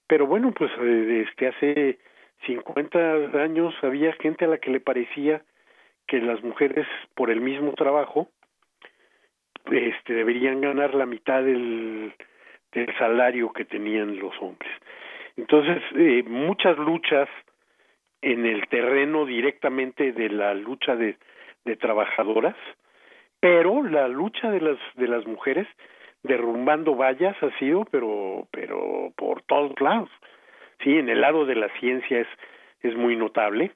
S29: pero bueno, pues eh, este hace 50 años había gente a la que le parecía que las mujeres por el mismo trabajo este, deberían ganar la mitad del, del salario que tenían los hombres. Entonces, eh, muchas luchas en el terreno directamente de la lucha de, trabajadoras, pero la lucha de las de las mujeres derrumbando vallas ha sido pero pero por todos lados. Sí en el lado de la ciencia es es muy notable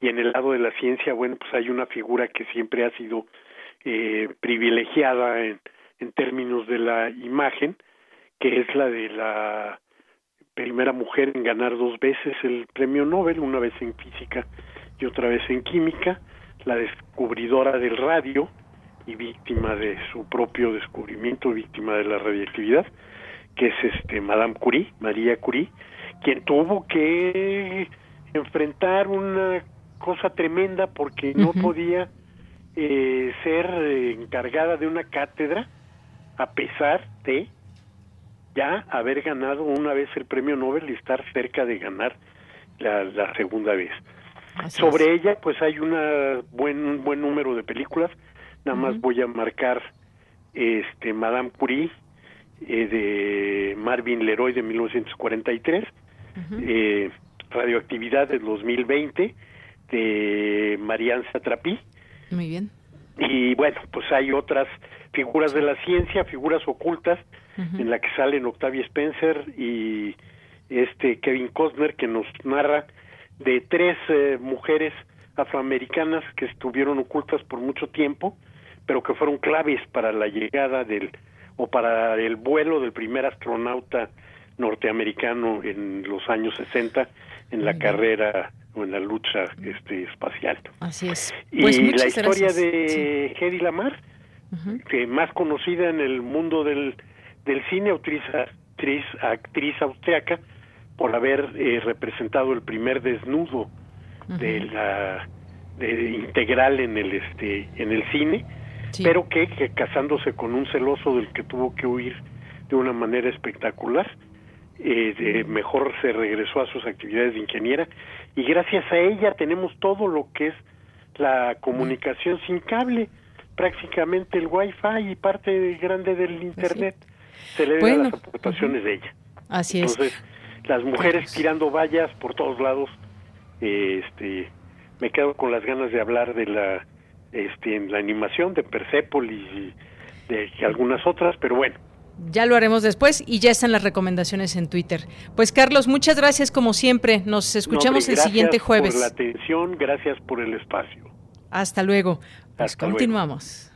S29: y en el lado de la ciencia bueno pues hay una figura que siempre ha sido eh, privilegiada en, en términos de la imagen que es la de la primera mujer en ganar dos veces el premio Nobel una vez en física y otra vez en química la descubridora del radio y víctima de su propio descubrimiento, víctima de la radiactividad, que es este Madame Curie, María Curie, quien tuvo que enfrentar una cosa tremenda porque no podía eh, ser encargada de una cátedra a pesar de ya haber ganado una vez el premio Nobel y estar cerca de ganar la, la segunda vez. Sobre ella, pues hay una buen, un buen número de películas. Nada más voy a marcar este Madame Curie eh, de Marvin Leroy de 1943, eh, Radioactividad de 2020 de Marianne Satrapi.
S1: Muy bien.
S29: Y bueno, pues hay otras figuras de la ciencia, figuras ocultas, en la que salen Octavia Spencer y este Kevin Costner que nos narra de tres eh, mujeres afroamericanas que estuvieron ocultas por mucho tiempo, pero que fueron claves para la llegada del o para el vuelo del primer astronauta norteamericano en los años 60 en la carrera o en la lucha este espacial.
S1: Así es.
S29: y
S1: Pues
S29: la historia de Hedy Lamar, que más conocida en el mundo del, del cine, actriz, actriz, actriz austriaca, por haber eh, representado el primer desnudo de la de, integral en el este en el cine pero que, que casándose con un celoso del que tuvo que huir de una manera espectacular eh, de, mejor se regresó a sus actividades de ingeniera y gracias a ella tenemos todo lo que es la comunicación sin cable prácticamente el wifi y parte grande del internet se le
S1: Bueno.
S29: las aportaciones de ella
S1: Así es.
S29: entonces las mujeres tirando vallas por todos lados eh, este me quedo con las ganas de hablar de la este la animación de Persepolis y de algunas otras pero bueno
S1: Ya lo haremos después y ya están las recomendaciones en Twitter. Pues Carlos, muchas gracias como siempre. Nos escuchamos
S29: No,
S1: el siguiente
S29: gracias
S1: jueves.
S29: por la atención gracias por el espacio
S1: Hasta luego. Pues
S29: Hasta luego.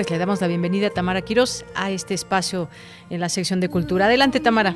S1: Pues le damos la bienvenida a Tamara Quiros a este espacio en la sección de cultura. Adelante, Tamara.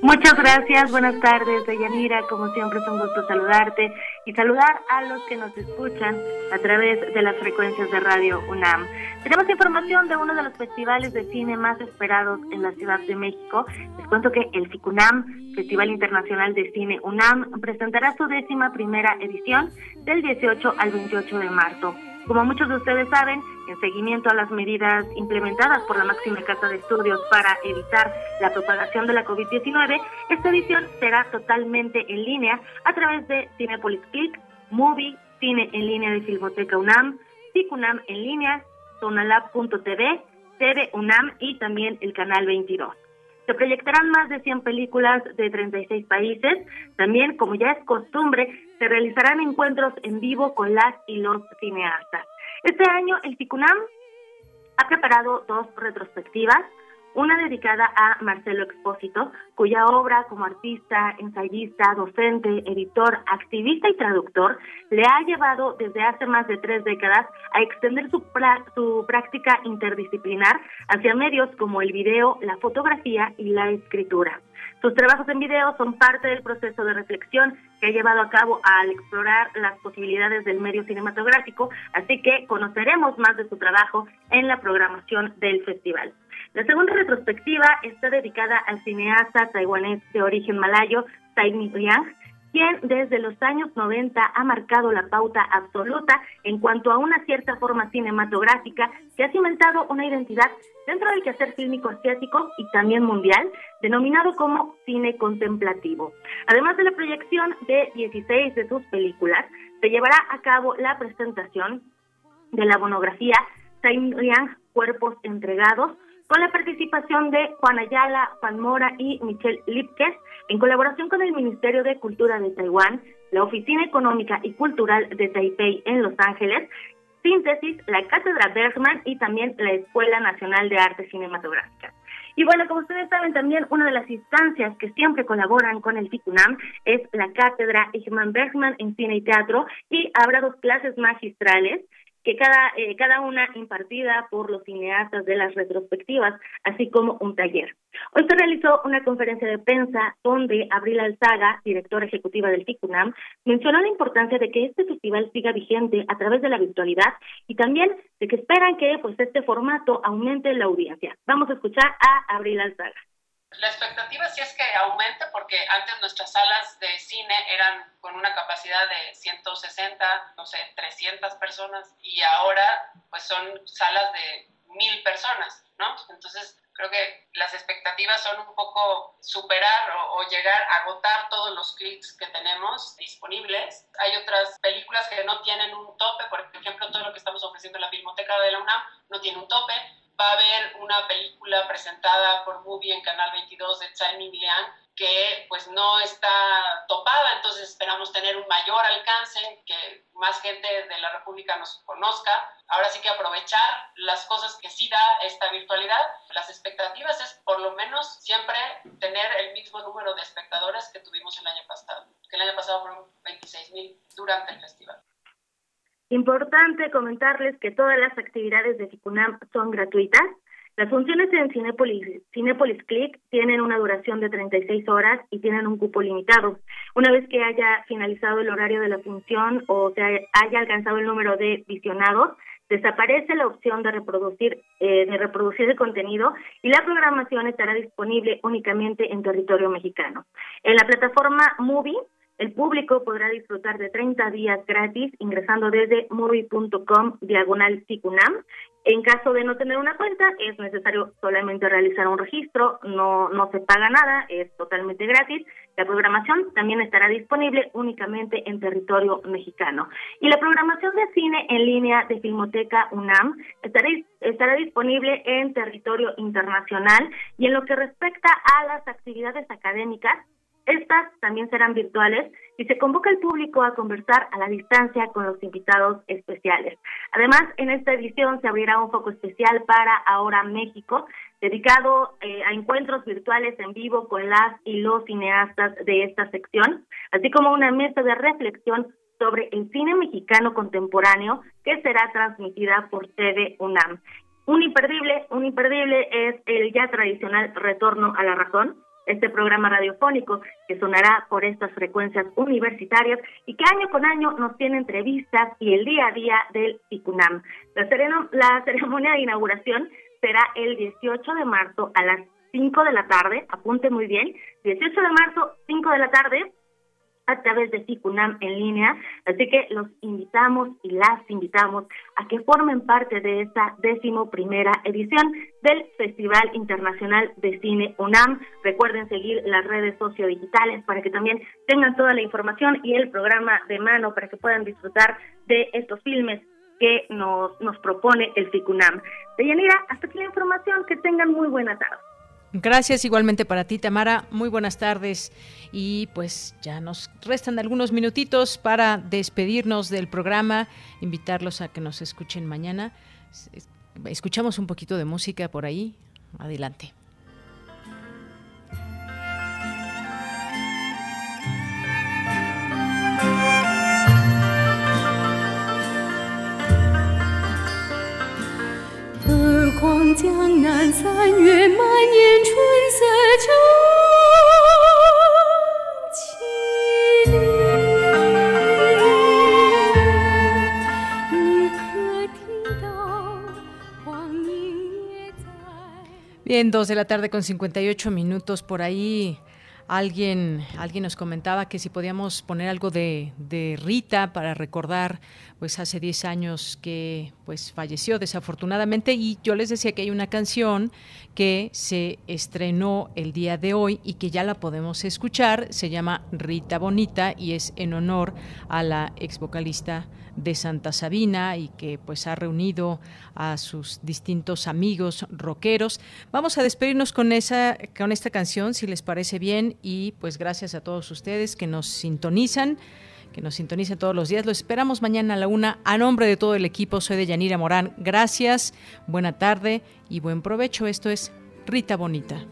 S30: Muchas gracias, buenas tardes, Deyanira. Como siempre es un gusto saludarte y saludar a los que nos escuchan a través de las frecuencias de Radio UNAM. Tenemos información de uno de los festivales de cine más esperados en la Ciudad de México. Les cuento que el FICUNAM, Festival Internacional de Cine UNAM, presentará su décima primera edición del 18 al 28 de marzo. Como muchos de ustedes saben, en seguimiento a las medidas implementadas por la máxima casa de estudios para evitar la propagación de la COVID-19, esta edición será totalmente en línea a través de Cinepolis Click, Movie, Cine en línea de Filmoteca UNAM, CICUNAM en línea, Tonalab.tv, TV UNAM y también el canal 22. Se proyectarán más de 100 películas de 36 países. También, como ya es costumbre, se realizarán encuentros en vivo con las y los cineastas. Este año el TICUNAM ha preparado dos retrospectivas una dedicada a Marcelo Expósito, cuya obra como artista, ensayista, docente, editor, activista y traductor le ha llevado desde hace más de tres décadas a extender su, su práctica interdisciplinar hacia medios como el video, la fotografía y la escritura. Sus trabajos en video son parte del proceso de reflexión que ha llevado a cabo al explorar las posibilidades del medio cinematográfico, así que conoceremos más de su trabajo en la programación del festival. La segunda retrospectiva está dedicada al cineasta taiwanés de origen malayo, Tsai Ming-liang, quien desde los años 90 ha marcado la pauta absoluta en cuanto a una cierta forma cinematográfica que ha cimentado una identidad dentro del quehacer fílmico asiático y también mundial, denominado como cine contemplativo. Además de la proyección de 16 de sus películas, se llevará a cabo la presentación de la monografía Tsai Ming-liang, Cuerpos Entregados, con la participación de Juan Ayala, Juan Mora y Michelle Lipkes, en colaboración con el Ministerio de Cultura de Taiwán, la Oficina Económica y Cultural de Taipei en Los Ángeles, Síntesis, la Cátedra Bergman y también la Escuela Nacional de Artes Cinematográficas. Y bueno, como ustedes saben, también una de las instancias que siempre colaboran con el FICUNAM es la Cátedra Igman Bergman en Cine y Teatro y habrá dos clases magistrales que cada, eh, cada una impartida por los cineastas de las retrospectivas, así como un taller. Hoy se realizó una conferencia de prensa donde Abril Alzaga, directora ejecutiva del FICUNAM, mencionó la importancia de que este festival siga vigente a través de la virtualidad y también de que esperan que pues este formato aumente la audiencia. Vamos a escuchar a Abril Alzaga.
S31: La expectativa sí es que aumente porque antes nuestras salas de cine eran con una capacidad de 160, no sé, 300 personas y ahora pues son salas de mil personas, ¿no? Entonces creo que las expectativas son un poco superar o, llegar a agotar todos los clics que tenemos disponibles. Hay otras películas que no tienen un tope, por ejemplo, todo lo que estamos ofreciendo en la Filmoteca de la UNAM no tiene un tope va a haber una película presentada por Movie en Canal 22 de Tsai Ming Liang que pues no está topada, entonces esperamos tener un mayor alcance, que más gente de la República nos conozca. Ahora sí que aprovechar las cosas que sí da esta virtualidad. Las expectativas es por lo menos siempre tener el mismo número de espectadores que tuvimos el año pasado, que el año pasado fueron 26 mil durante el festival.
S30: Importante comentarles que todas las actividades de FICUNAM son gratuitas. Las funciones en Cinepolis, Cinepolis Click tienen una duración de 36 horas y tienen un cupo limitado. Una vez que haya finalizado el horario de la función o se haya alcanzado el número de visionados, desaparece la opción de reproducir, eh, de reproducir el contenido y la programación estará disponible únicamente en territorio mexicano. En la plataforma Movie el público podrá disfrutar de 30 días gratis ingresando desde movie.com diagonal Ticunam. En caso de no tener una cuenta, es necesario solamente realizar un registro, no, no se paga nada, es totalmente gratis. La programación también estará disponible únicamente en territorio mexicano. Y la programación de cine en línea de Filmoteca UNAM estará, estará disponible en territorio internacional y en lo que respecta a las actividades académicas, estas también serán virtuales y se convoca al público a conversar a la distancia con los invitados especiales. Además, en esta edición se abrirá un foco especial para Ahora México, dedicado eh, a encuentros virtuales en vivo con las y los cineastas de esta sección, así como una mesa de reflexión sobre el cine mexicano contemporáneo que será transmitida por TV UNAM. Un imperdible, un imperdible es el ya tradicional retorno a la razón, este programa radiofónico que sonará por estas frecuencias universitarias y que año con año nos tiene entrevistas y el día a día del ICUNAM. La, la ceremonia de inauguración será el 18 de marzo a las 5 de la tarde, apunte muy bien, 18 de marzo, 5 de la tarde, a través de FICUNAM en línea. Así que los invitamos y las invitamos a que formen parte de esta décimo primera edición del Festival Internacional de Cine UNAM. Recuerden seguir las redes sociodigitales para que también tengan toda la información y el programa de mano para que puedan disfrutar de estos filmes que nos, nos propone el FICUNAM. Deyanira, hasta aquí la información. Que tengan muy buena tarde.
S1: Gracias igualmente para ti, Tamara. Muy buenas tardes. Y pues ya nos restan algunos minutitos para despedirnos del programa, invitarlos a que nos escuchen mañana. escuchamos un poquito de música por ahí. Adelante. Bien, dos de la tarde con 58 minutos por ahí. Alguien, alguien nos comentaba que si podíamos poner algo de, de Rita para recordar, pues hace 10 años que pues falleció desafortunadamente. Y yo les decía que hay una canción que se estrenó el día de hoy y que ya la podemos escuchar, se llama Rita Bonita y es en honor a la ex vocalista de Santa Sabina y que pues ha reunido a sus distintos amigos rockeros. Vamos a despedirnos con esa con esta canción si les parece bien y pues gracias a todos ustedes que nos sintonizan que nos sintonizan todos los días. Lo esperamos mañana a la una. A nombre de todo el equipo, soy de Yanira Morán. Gracias, buena tarde y buen provecho. Esto es Rita Bonita.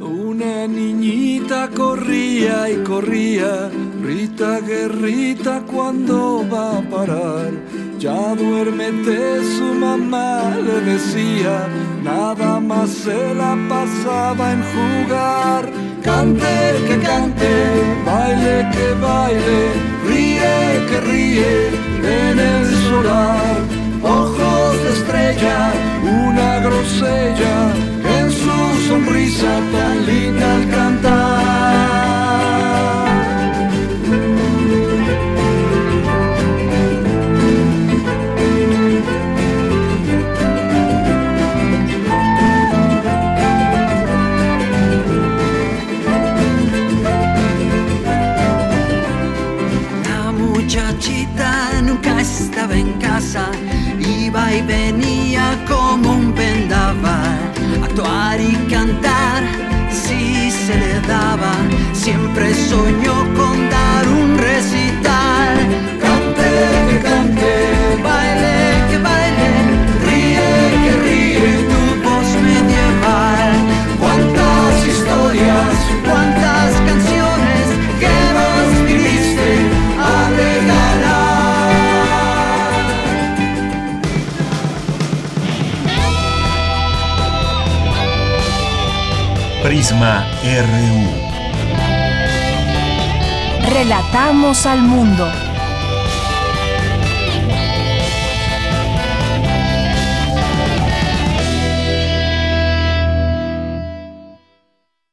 S32: Una niñita corría y corría, Rita guerrita cuando va a parar. Ya duérmete, su mamá le decía, nada más se la pasaba en jugar. Cante que cante, baile que baile, ríe que ríe en el solar. Ojos de estrella, una grosella en su sonrisa tan linda al cantar.
S33: Y venía como un vendaval. Actuar y cantar, si se le daba, siempre soñó con dar un recital.
S2: Prisma RU.
S3: Relatamos al mundo.